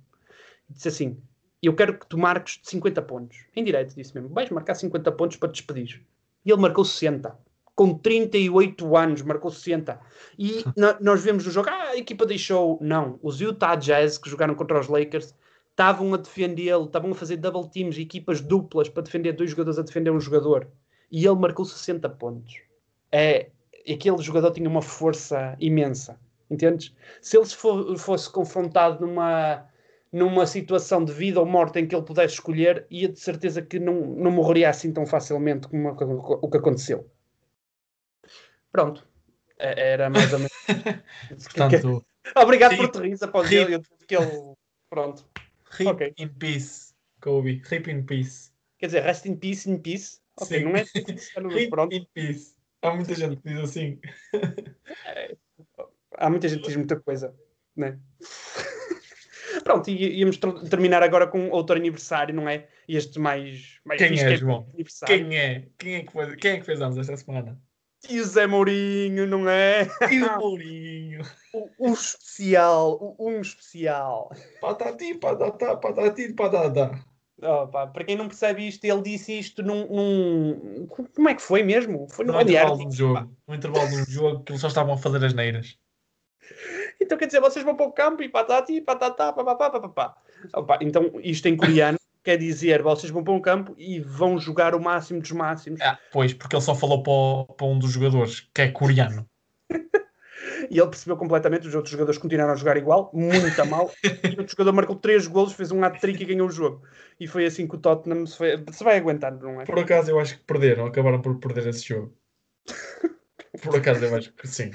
Speaker 1: disse assim: Eu quero que tu marques 50 pontos. Em direto, disse mesmo: Vais marcar 50 pontos para te despedir. E ele marcou 60. Com 38 anos, marcou 60. E nós vemos no jogo: Ah, a equipa deixou. Não. Os Utah Jazz, que jogaram contra os Lakers, estavam a defendê-lo, estavam a fazer double teams, equipas duplas para defender dois jogadores a defender um jogador. E ele marcou 60 pontos. É, aquele jogador tinha uma força imensa, entendes? Se ele for, fosse confrontado numa, numa situação de vida ou morte em que ele pudesse escolher, ia de certeza que não, não morreria assim tão facilmente como o que aconteceu. Pronto. É, era mais ou menos. Portanto, Obrigado por te rir, após ele. Pronto.
Speaker 2: Rip okay. in peace, Kobe. Rip in peace.
Speaker 1: Quer dizer, rest in peace, in peace. Ok, Sim. não é?
Speaker 2: Rip pronto. in peace. Há muita gente que diz assim.
Speaker 1: É, há muita gente que diz muita coisa, né? Pronto, e íamos terminar agora com outro aniversário, não é? Este mais. mais
Speaker 2: Quem é, é João? Quem é? Quem é, que foi, quem é que fez anos esta semana?
Speaker 1: E o Zé Mourinho, não é?
Speaker 2: E o Mourinho.
Speaker 1: Um especial, um especial.
Speaker 2: Patati, patata, patati, patata.
Speaker 1: Oh, pá, para quem não percebe isto, ele disse isto num, num... Como é que foi mesmo? Foi
Speaker 2: no, no intervalo de um jogo. No intervalo de um jogo que eles só estavam a fazer as neiras.
Speaker 1: Então quer dizer, vocês vão para o campo e patati, patata, papapá, papapá. Opa, então isto em coreano quer dizer, vocês vão para um campo e vão jogar o máximo dos máximos.
Speaker 2: Ah, pois, porque ele só falou para, para um dos jogadores, que é coreano.
Speaker 1: e ele percebeu completamente, os outros jogadores continuaram a jogar igual, muito a mal. e o outro jogador marcou 3 golos, fez um hat-trick e ganhou o jogo. E foi assim que o Tottenham se, foi, se vai aguentando, não é?
Speaker 2: Por acaso eu acho que perderam, acabaram por perder esse jogo. por acaso eu acho que sim.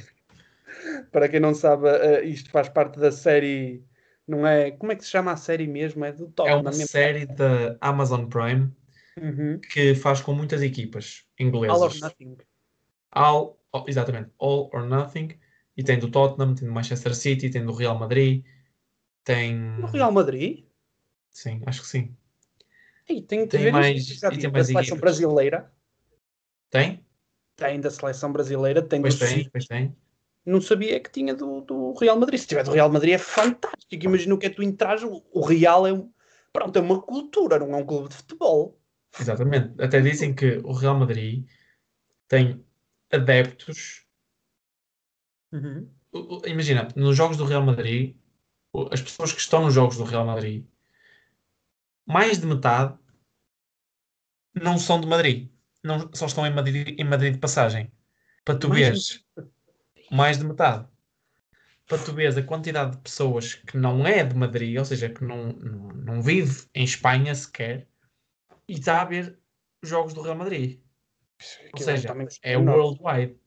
Speaker 1: Para quem não sabe, uh, isto faz parte da série não é. Como é que se chama a série mesmo? É do top.
Speaker 2: É uma série da Amazon Prime
Speaker 1: uhum.
Speaker 2: que faz com muitas equipas inglesas.
Speaker 1: All or Nothing.
Speaker 2: All, oh, exatamente, All or Nothing. E tem do Tottenham, tem do Manchester City, tem do Real Madrid, tem.
Speaker 1: Do Real Madrid?
Speaker 2: Sim, acho que sim.
Speaker 1: E tem, tem mais, e tem mais da seleção equipas. brasileira.
Speaker 2: Tem?
Speaker 1: Tem da seleção brasileira, tem
Speaker 2: pois
Speaker 1: do
Speaker 2: tem, pois tem
Speaker 1: não sabia que tinha do, do, Real Madrid. Se tiver do Real Madrid é fantástico. Imagina o que é tu entras. O Real é um, Pronto, é uma cultura, não é um clube de futebol.
Speaker 2: Exatamente. Até dizem que o Real Madrid tem adeptos.
Speaker 1: Uhum.
Speaker 2: Imagina, nos jogos do Real Madrid, as pessoas que estão nos jogos do Real Madrid, mais de metade não são de Madrid. Não, só estão em Madrid, em Madrid de passagem. Para tu
Speaker 1: Mais
Speaker 2: veres, mais de metade. Para tu veres a quantidade de pessoas que não é de Madrid, ou seja, que não, não, não vive em Espanha sequer, e está a ver jogos do Real Madrid. Ou
Speaker 1: Aquilo
Speaker 2: seja, é worldwide.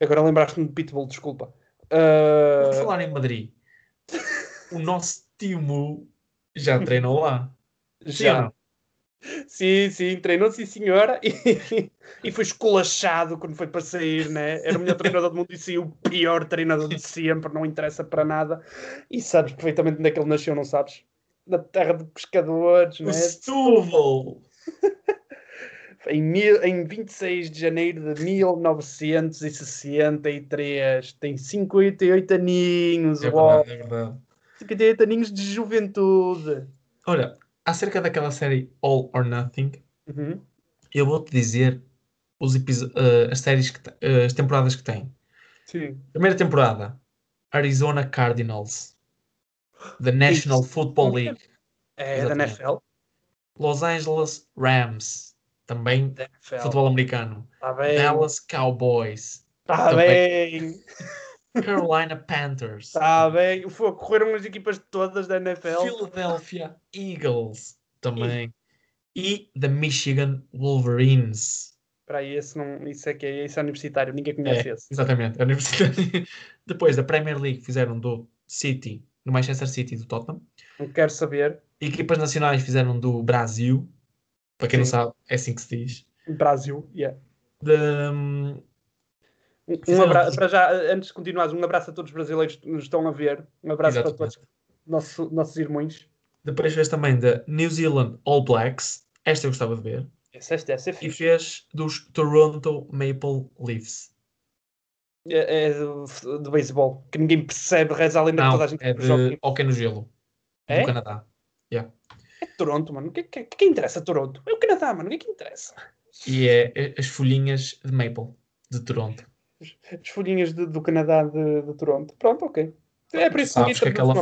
Speaker 1: Agora lembraste-me de Pitbull, desculpa.
Speaker 2: Por
Speaker 1: Ah,
Speaker 2: falar em Madrid, o nosso Timo já treinou lá. Sim
Speaker 1: já.
Speaker 2: não?
Speaker 1: Sim, sim, treinou, sim, senhora. E, e foi esculachado quando foi para sair, né? Era o melhor treinador do mundo e saiu o pior treinador de sempre, não interessa para nada. E sabes perfeitamente onde é que ele nasceu, não sabes? Na terra de pescadores,
Speaker 2: O
Speaker 1: né?
Speaker 2: Setúbal!
Speaker 1: Em, mil, em 26 de janeiro de 1963. Tem 58 aninhos,
Speaker 2: É
Speaker 1: uau.
Speaker 2: verdade, é verdade.
Speaker 1: 58 aninhos de juventude.
Speaker 2: Olha, acerca daquela série All or Nothing,
Speaker 1: Uhum.
Speaker 2: eu vou-te dizer os eh, as séries que te- eh, as temporadas que tem.
Speaker 1: Sim.
Speaker 2: Primeira temporada, Arizona Cardinals, The National Football League,
Speaker 1: É da
Speaker 2: Exatamente.
Speaker 1: NFL.
Speaker 2: Los Angeles Rams, também
Speaker 1: Da NFL.
Speaker 2: futebol americano,
Speaker 1: bem.
Speaker 2: Dallas Cowboys,
Speaker 1: Está
Speaker 2: também.
Speaker 1: bem.
Speaker 2: Carolina Panthers,
Speaker 1: Está bem. Foi, correram as equipas todas da NFL.
Speaker 2: Philadelphia Eagles, também, e the Michigan Wolverines.
Speaker 1: Aí, esse não, isso é que é, esse é universitário, ninguém conhece
Speaker 2: É,
Speaker 1: esse.
Speaker 2: exatamente, a Universidade. Depois da Premier League fizeram do City, do Manchester City e do Tottenham.
Speaker 1: Não quero saber.
Speaker 2: Equipas nacionais fizeram do Brasil, para quem não
Speaker 1: Sim.
Speaker 2: sabe, é assim que se diz.
Speaker 1: Brasil, yeah.
Speaker 2: De,
Speaker 1: Um, abraço, para já, antes de continuares, um abraço a todos os brasileiros que nos estão a ver. Um abraço para
Speaker 2: exatamente.
Speaker 1: todos nosso, nossos irmãos.
Speaker 2: Depois fez também da New Zealand All Blacks, esta eu gostava de ver,
Speaker 1: este deve ser
Speaker 2: e
Speaker 1: fixe.
Speaker 2: fez dos Toronto Maple Leafs.
Speaker 1: É, é do, do beisebol, que ninguém percebe, reza além
Speaker 2: Não,
Speaker 1: toda a gente
Speaker 2: é de hockey no gelo,
Speaker 1: É?
Speaker 2: do Canadá.
Speaker 1: É Toronto, mano. O que, que, que interessa Toronto? É o Canadá, mano. O que é que interessa?
Speaker 2: E é é as folhinhas de Maple, de Toronto.
Speaker 1: As folhinhas de- do Canadá de, de Toronto. Pronto, ok. É por isso
Speaker 2: Sabes que aquela,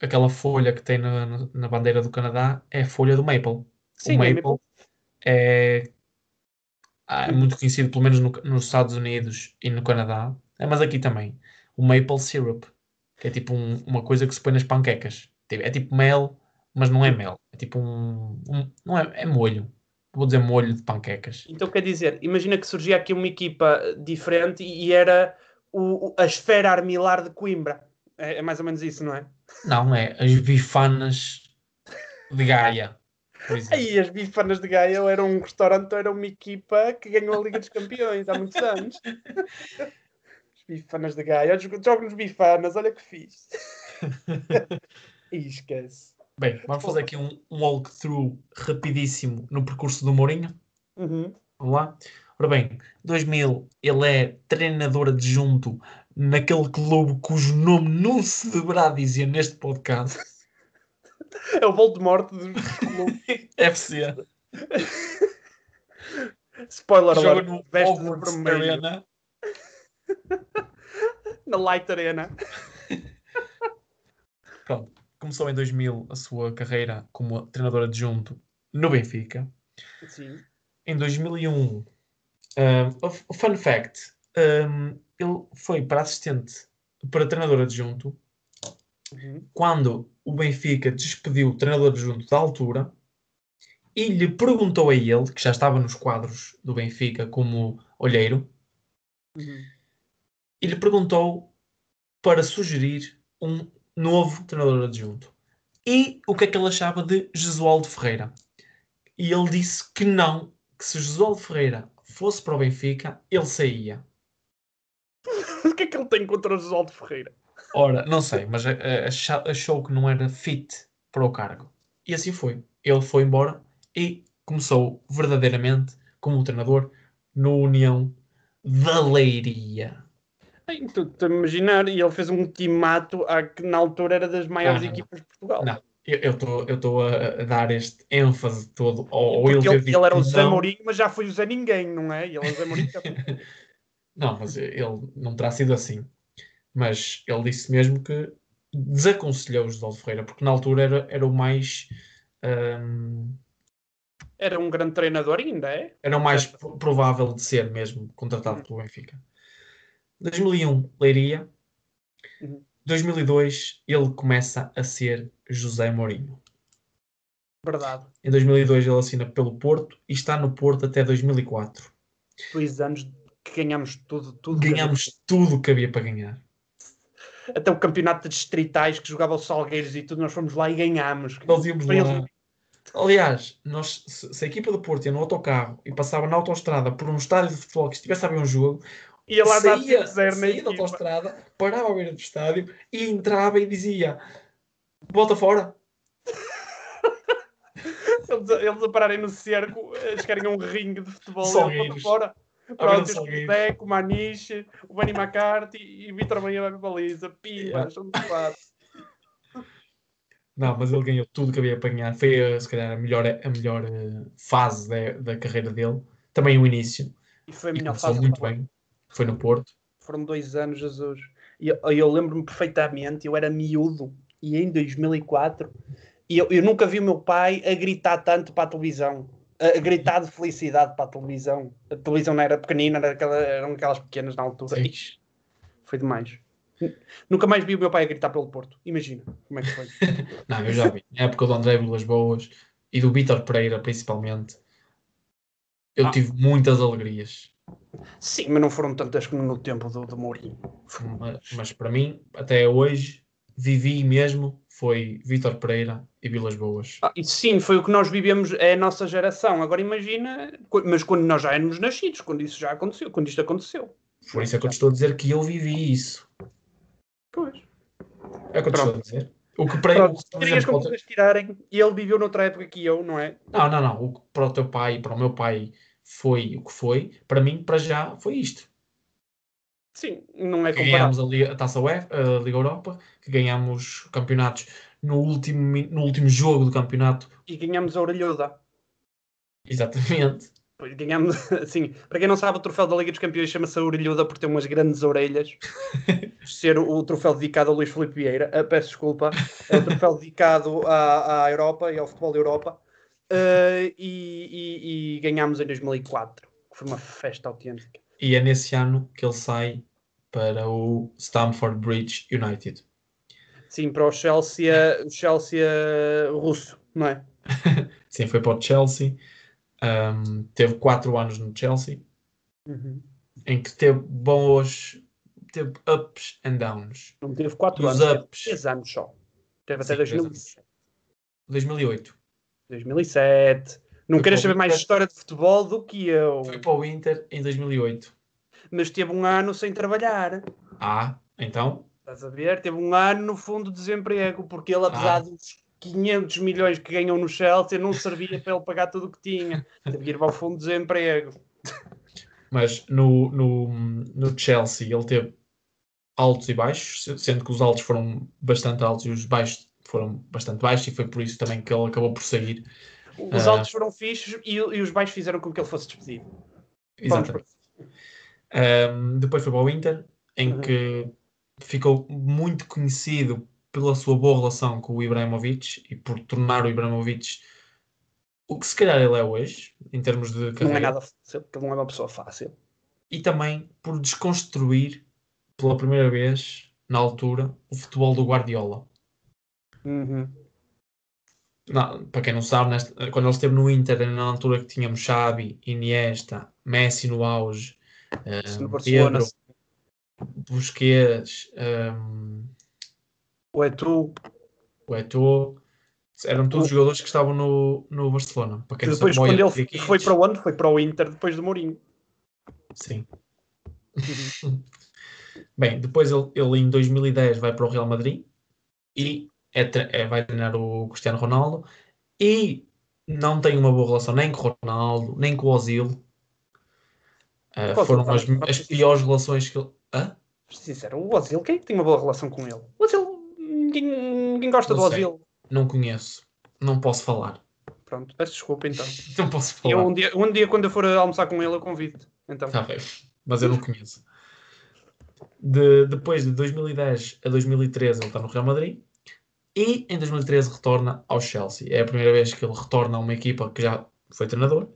Speaker 2: aquela folha que tem na, na- bandeira do Canadá é a folha do Maple.
Speaker 1: Sim,
Speaker 2: o
Speaker 1: é
Speaker 2: Maple é, ah, é muito conhecido, pelo menos no- nos Estados Unidos e no Canadá, É, mas aqui também. O Maple Syrup, que é tipo um- uma coisa que se põe nas panquecas. Tipo- É tipo mel, mas não é mel. É tipo um. um- não é, é molho. Vou dizer molho de panquecas.
Speaker 1: Então quer dizer, imagina que surgia aqui uma equipa diferente e era o, a esfera armilar de Coimbra. É, é mais ou menos isso, não é?
Speaker 2: Não, é as bifanas de Gaia.
Speaker 1: Aí as bifanas de Gaia era um restaurante era uma equipa que ganhou a Liga dos Campeões há muitos anos. As bifanas de Gaia. Jogo nos bifanas, olha que fiz. e esquece.
Speaker 2: Bem, vamos fazer aqui um, um walkthrough rapidíssimo no percurso do Mourinho.
Speaker 1: Uhum.
Speaker 2: Vamos lá? Ora bem, 2000 ele é treinador adjunto naquele clube cujo nome não se deverá dizer neste podcast.
Speaker 1: É o Voldemort dos clubes.
Speaker 2: FC.
Speaker 1: Spoiler
Speaker 2: Joga
Speaker 1: alert.
Speaker 2: no
Speaker 1: Veste de vermelho.
Speaker 2: Arena.
Speaker 1: Na Light Arena.
Speaker 2: Pronto. Começou em 2000 a sua carreira como treinador adjunto no Benfica.
Speaker 1: Sim.
Speaker 2: Em 2001, um, fun fact, um, ele foi para assistente para treinador adjunto
Speaker 1: Uhum.
Speaker 2: quando o Benfica despediu o treinador adjunto da altura e lhe perguntou a ele, que já estava nos quadros do Benfica como olheiro,
Speaker 1: Uhum.
Speaker 2: e lhe perguntou para sugerir um novo treinador adjunto. E o que é que ele achava de Jesualdo Ferreira? E ele disse que não, que se Jesualdo Ferreira fosse para o Benfica, ele saía.
Speaker 1: O que é que ele tem contra o Josaldo Ferreira?
Speaker 2: Ora, não sei, mas achou que não era fit para o cargo. E assim foi. Ele foi embora e começou verdadeiramente como treinador no União da Leiria.
Speaker 1: Tu a imaginar, e ele fez um timato à que na altura era das maiores
Speaker 2: não,
Speaker 1: equipas de Portugal.
Speaker 2: Não, eu estou a, dar este ênfase todo ao,
Speaker 1: Porque
Speaker 2: ele
Speaker 1: ele, ele era o Zé. Mourinho, mas já foi o Zé Ninguém, não é? Ele é o Zé Mourinho.
Speaker 2: Não, mas ele não terá sido assim. Mas ele disse mesmo que desaconselhou o José Ferreira, porque na altura era, era o mais. hum,
Speaker 1: Era um grande treinador ainda, é?
Speaker 2: era o mais pro- provável de ser mesmo contratado pelo Benfica. 2001, Leiria.
Speaker 1: Uhum.
Speaker 2: 2002, ele começa a ser José Mourinho.
Speaker 1: Verdade.
Speaker 2: Em 2002, ele assina pelo Porto e está no Porto até 2004.
Speaker 1: Dois anos que ganhamos tudo. tudo que
Speaker 2: Ganhámos tudo que havia para ganhar.
Speaker 1: Até o campeonato de distritais que jogava o Salgueiros e tudo, nós fomos lá e ganhámos.
Speaker 2: Nós íamos
Speaker 1: Para
Speaker 2: lá.
Speaker 1: eles-
Speaker 2: Aliás, nós, se, se a equipa do Porto ia no autocarro e passava na autoestrada por um estádio de futebol que estivesse a ver um jogo,
Speaker 1: Ia lá dar
Speaker 2: saía,
Speaker 1: 5-0 na
Speaker 2: saía da
Speaker 1: equipa.
Speaker 2: autostrada, parava à beira do estádio e entrava e dizia: Volta fora.
Speaker 1: Eles, a- eles a pararem no cerco, a chegarem a um ringue de futebol, eles vão fora. Pronto,
Speaker 2: o.
Speaker 1: Deco, o Maniche, o Benny McCarthy e o Vitor Maia vai para a baliza. Pimba, são de quatro.
Speaker 2: Não, mas ele ganhou tudo que havia ganhar. Foi, se calhar, a melhor, a melhor eh, fase da, da carreira dele. Também o início.
Speaker 1: E foi a
Speaker 2: E
Speaker 1: melhor fase.
Speaker 2: muito bem. Foi no Porto.
Speaker 1: Foram dois anos, Jesus. E eu, eu lembro-me perfeitamente, eu era miúdo e em 2004 e eu, eu nunca vi o meu pai a gritar tanto para a televisão. A, gritar de felicidade para a televisão. A televisão não era pequenina, era aquela- eram aquelas pequenas na altura. Ixi, foi demais. Nunca mais vi o meu pai a gritar pelo Porto. Imagina como é que foi.
Speaker 2: Não, eu já vi. Na época do André Vilas Boas e do Vítor Pereira, principalmente, eu
Speaker 1: Ah.
Speaker 2: tive muitas alegrias.
Speaker 1: Sim, mas não foram tantas como no tempo do, do Mourinho.
Speaker 2: Mas, mas para mim, até hoje, vivi mesmo foi Vítor Pereira e Vilas Boas.
Speaker 1: Ah, e sim, foi o que nós vivemos, é a nossa geração. Agora imagina, mas quando nós já éramos nascidos, quando isso já aconteceu, quando isto aconteceu.
Speaker 2: Por isso é que eu te estou a dizer que eu vivi isso.
Speaker 1: Pois.
Speaker 2: É o que eu te estou a dizer. O que para,
Speaker 1: Pronto, como
Speaker 2: para
Speaker 1: vocês tirarem, e ele viveu noutra época que eu, não é?
Speaker 2: Não, não, não. O que para o teu pai e para o meu pai foi o que foi, para mim, para já, foi isto.
Speaker 1: Sim, não é comparável.
Speaker 2: ganhámos a, Liga, a Taça UEFA, a Liga Europa, que ganhámos campeonatos no último, no último jogo do campeonato.
Speaker 1: E ganhamos a orelhuda.
Speaker 2: Exatamente.
Speaker 1: Pois Ganhamos, assim, para quem não sabe, o troféu da Liga dos Campeões chama-se a orelhuda por ter umas grandes orelhas. Ser o, o troféu dedicado a Luís Filipe Vieira. Ah, peço desculpa. É o troféu dedicado à, à Europa e ao futebol da Europa. Ah, e, e- e ganhámos em 2004, que foi uma festa autêntica.
Speaker 2: E é nesse ano que ele sai para o Stamford Bridge United.
Speaker 1: Sim, para o Chelsea, o Chelsea ah, russo, não é?
Speaker 2: Sim, foi para o Chelsea. Um, teve quatro anos no Chelsea,
Speaker 1: Uhum.
Speaker 2: em que teve bons, teve ups and downs.
Speaker 1: Não teve 4
Speaker 2: os
Speaker 1: anos, teve
Speaker 2: ups?
Speaker 1: 3 anos só. Teve
Speaker 2: Sim,
Speaker 1: até
Speaker 2: três
Speaker 1: 2007.
Speaker 2: 2008.
Speaker 1: 2007. Não queres saber mais história de futebol do que eu.
Speaker 2: Foi para o Inter em 2008.
Speaker 1: Mas teve um ano sem trabalhar.
Speaker 2: Ah, então,
Speaker 1: Estás a ver? Teve um ano no fundo de desemprego, porque ele, apesar
Speaker 2: Ah.
Speaker 1: dos 500 milhões que ganhou no Chelsea, não servia para ele pagar tudo o que tinha. Teve que ir para o fundo de desemprego.
Speaker 2: Mas no, no, no Chelsea ele teve altos e baixos, se- sendo que os altos foram bastante altos e os baixos foram bastante baixos, e foi por isso também que ele acabou por sair.
Speaker 1: Os
Speaker 2: Ah.
Speaker 1: altos foram fixos e, e os baixos fizeram com que ele fosse despedido.
Speaker 2: Exatamente. Um, depois foi para o Inter, em
Speaker 1: Uhum.
Speaker 2: que ficou muito conhecido pela sua boa relação com o Ibrahimovic e por tornar o Ibrahimovic o que se calhar ele é hoje, em termos de
Speaker 1: Não é
Speaker 2: carreira,
Speaker 1: nada fácil, porque ele não é uma pessoa fácil.
Speaker 2: e também por desconstruir pela primeira vez, na altura, o futebol do Guardiola.
Speaker 1: Uhum.
Speaker 2: Não, para quem não sabe, nesta- quando ele esteve no Inter, na altura que tínhamos Xavi, Iniesta, Messi no auge, eh,
Speaker 1: Se no Barcelona,
Speaker 2: Pedro, Busquets, ehm,
Speaker 1: é tu,
Speaker 2: o Eto'o, eram todos jogadores que estavam no, no Barcelona. Para
Speaker 1: que
Speaker 2: quem não
Speaker 1: depois
Speaker 2: sabe,
Speaker 1: quando ele foi para onde? Foi para o Inter depois do Mourinho.
Speaker 2: Sim. Bem, depois ele, ele em 2010 vai para o Real Madrid e é é- vai treinar o Cristiano Ronaldo e não tem uma boa relação nem com o Ronaldo, nem com o Ozil.
Speaker 1: Ozil,
Speaker 2: foram
Speaker 1: tá
Speaker 2: as, as piores relações que ele. Hã?
Speaker 1: Sincero, o Ozil, quem é que tem uma boa relação com ele? O Ozil, ninguém, ninguém gosta
Speaker 2: Não
Speaker 1: do
Speaker 2: sei.
Speaker 1: Ozil.
Speaker 2: Não conheço. Não posso falar.
Speaker 1: Pronto, peço desculpa então.
Speaker 2: Não posso falar.
Speaker 1: Eu, um, dia, um dia, quando eu for almoçar com ele, eu convido. Então.
Speaker 2: Tá bem. Mas eu não conheço. De, depois de 2010 a 2013 ele está no Real Madrid e em 2013 retorna ao Chelsea. É a primeira vez que ele retorna a uma equipa que já foi treinador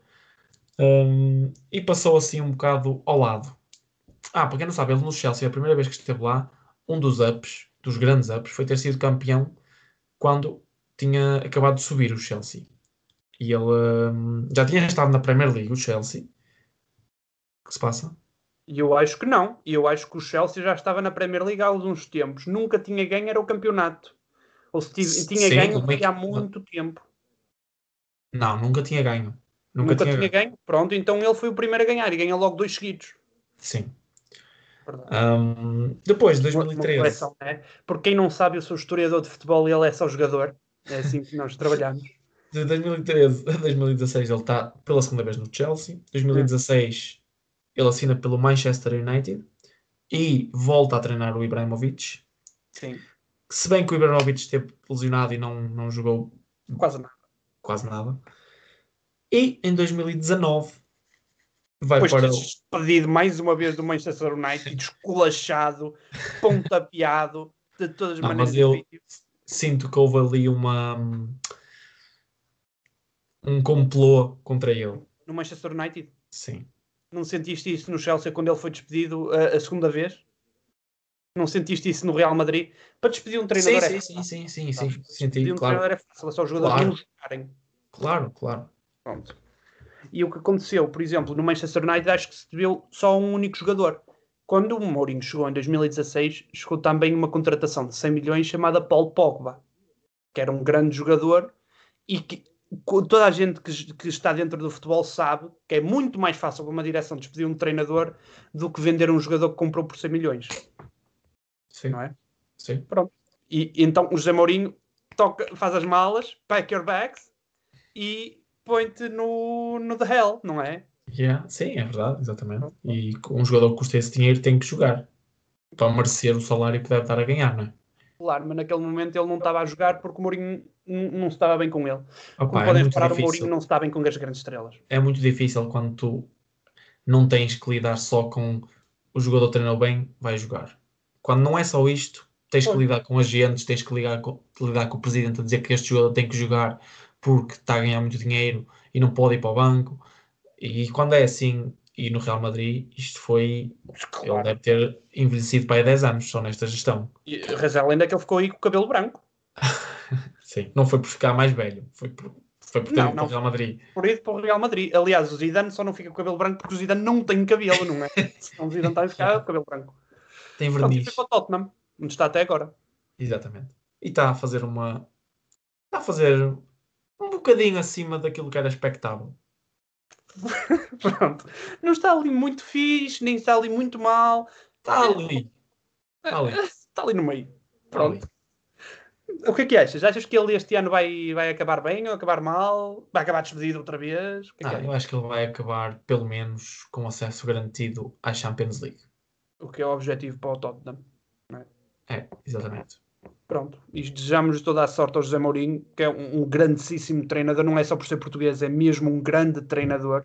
Speaker 2: um, e passou assim um bocado ao lado. Ah, para quem não sabe, ele no Chelsea, a primeira vez que esteve lá, um dos ups, dos grandes ups, foi ter sido campeão quando tinha acabado de subir o Chelsea. E ele um, já tinha estado na Premier League, o Chelsea. O que se passa?
Speaker 1: Eu acho que não. Eu acho que o Chelsea já estava na Premier League há alguns tempos. Nunca tinha ganho, era o campeonato. Ou se tive, tinha Sim, ganho foi há muito tempo.
Speaker 2: Não, nunca tinha ganho.
Speaker 1: Nunca, nunca tinha, tinha ganho. ganho. Pronto, então ele foi o primeiro a ganhar e ganhou logo dois seguidos.
Speaker 2: Sim. Um, depois, 2013. Uma,
Speaker 1: uma né? Porque quem não sabe, eu sou historiador de futebol e ele é só jogador. É assim que nós trabalhamos.
Speaker 2: De 2013 a 2016 ele está pela segunda vez no Chelsea. 2016 ele assina pelo Manchester United e volta a treinar o Ibrahimovic.
Speaker 1: Sim.
Speaker 2: Se bem que o Ibrahimovic esteve lesionado e não, não jogou
Speaker 1: quase nada.
Speaker 2: Quase nada. E em 2019 vai
Speaker 1: Depois
Speaker 2: para.
Speaker 1: despedido mais uma vez do Manchester United, esculachado, pontapeado, de todas as não, maneiras.
Speaker 2: Mas eu sinto que houve ali uma. um complô contra ele.
Speaker 1: No Manchester United?
Speaker 2: Sim.
Speaker 1: Não sentiste isso no Chelsea quando ele foi despedido a, a segunda vez? Não sentiste isso no Real Madrid? Para despedir um treinador
Speaker 2: sim, é sim, fácil. Sim, sim, sim, sim. Senti, despedir
Speaker 1: um claro. treinador é fácil, é só os jogadores claro. não jogarem.
Speaker 2: Claro, claro.
Speaker 1: Pronto. E o que aconteceu, por exemplo, no Manchester United, acho que se deu só um único jogador. Quando o Mourinho chegou em 2016, chegou também uma contratação de 100 milhões chamada Paul Pogba, que era um grande jogador e que toda a gente que, que, está dentro do futebol sabe que é muito mais fácil para uma direção despedir um treinador do que vender um jogador que comprou por 100 milhões.
Speaker 2: Sim.
Speaker 1: Não é?
Speaker 2: Sim.
Speaker 1: Pronto. E, então o José Mourinho toca, faz as malas, pack your bags e põe-te no, no The Hell, não é?
Speaker 2: Yeah. Sim, é verdade, exatamente. E um jogador que custa esse dinheiro tem que jogar para merecer o salário que deve estar a ganhar, não é?
Speaker 1: Claro, mas naquele momento ele não estava a jogar porque o Mourinho não estava bem com ele.
Speaker 2: Opa,
Speaker 1: Como
Speaker 2: é
Speaker 1: podem reparar, o Mourinho não está bem com as grandes estrelas.
Speaker 2: É muito difícil quando tu não tens que lidar só com o jogador treinou bem, vai jogar. Quando não é só isto, tens que lidar com agentes, tens que lidar com, lidar com o presidente a dizer que este jogador tem que jogar porque está a ganhar muito dinheiro e não pode ir para o banco. E quando é assim, e no Real Madrid, isto foi. Claro. Ele deve ter envelhecido para aí 10 anos só nesta gestão.
Speaker 1: E a ainda é que ele ficou aí com o cabelo branco.
Speaker 2: Sim, não foi por ficar mais velho, foi por, foi por ter não, ido não, para o Real Madrid.
Speaker 1: Por ir para o Real Madrid. Aliás, o Zidane só não fica com o cabelo branco porque o Zidane não tem cabelo, não é? Então o Zidane está a ficar com o cabelo branco.
Speaker 2: Tem verniz.
Speaker 1: Tottenham, onde está até agora.
Speaker 2: Exatamente. E está a fazer uma. Está a fazer um bocadinho acima daquilo que era expectável.
Speaker 1: Pronto. Não está ali muito fixe, nem está ali muito mal.
Speaker 2: Está ali. Está ali.
Speaker 1: Está ali no meio. Pronto. O que é que achas? Achas que ele este ano vai, vai acabar bem ou acabar mal? Vai acabar despedido outra vez?
Speaker 2: Que é ah, eu acho que ele vai acabar, pelo menos, com acesso garantido à Champions League.
Speaker 1: O que é o objetivo para o Tottenham.
Speaker 2: É? é, exatamente.
Speaker 1: Pronto, e desejamos toda a sorte ao José Mourinho, que é um, um grandíssimo treinador, não é só por ser português, é mesmo um grande treinador.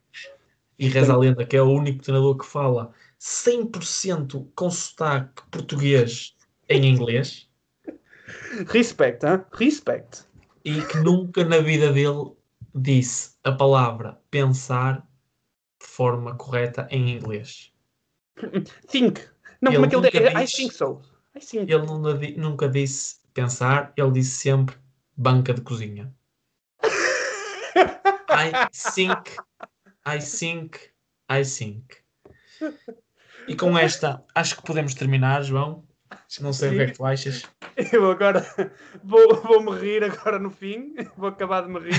Speaker 2: E reza a lenda que é o único treinador que fala 100% com sotaque português em inglês.
Speaker 1: Respect, hein? Respect.
Speaker 2: E que nunca na vida dele disse a palavra pensar de forma correta em inglês.
Speaker 1: Think. Não, ele como é que ele diz, I think so. I think.
Speaker 2: Ele nunca disse pensar, ele disse sempre banca de cozinha. I think, I think, I think. E com esta, acho que podemos terminar, João. Não sei Sim. o que é que tu achas.
Speaker 1: Eu agora vou, vou me rir agora no fim. Vou acabar de me rir.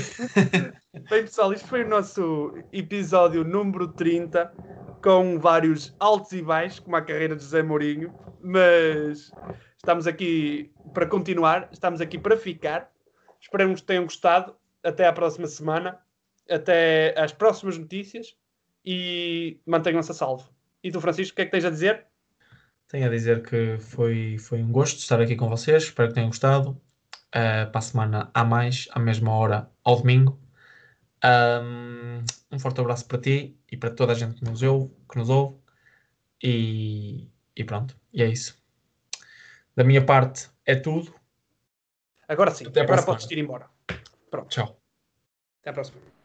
Speaker 1: Bem, pessoal, isto foi o nosso episódio número 30, com vários altos e baixos, como a carreira de José Mourinho. Mas estamos aqui para continuar, estamos aqui para ficar. Esperamos que tenham gostado. Até à próxima semana. Até às próximas notícias. E mantenham-se a salvo. E tu, Francisco, o que é que tens a dizer?
Speaker 2: Tenho a dizer que foi, foi um gosto estar aqui com vocês. Espero que tenham gostado. uh, para a semana há mais, à mesma hora, ao domingo. Um, um forte abraço para ti e para toda a gente que nos ouve. Que nos ouve. E, e pronto, e é isso. Da minha parte é tudo.
Speaker 1: Agora sim, Até agora podes ir embora. Pronto.
Speaker 2: Tchau.
Speaker 1: Até a próxima.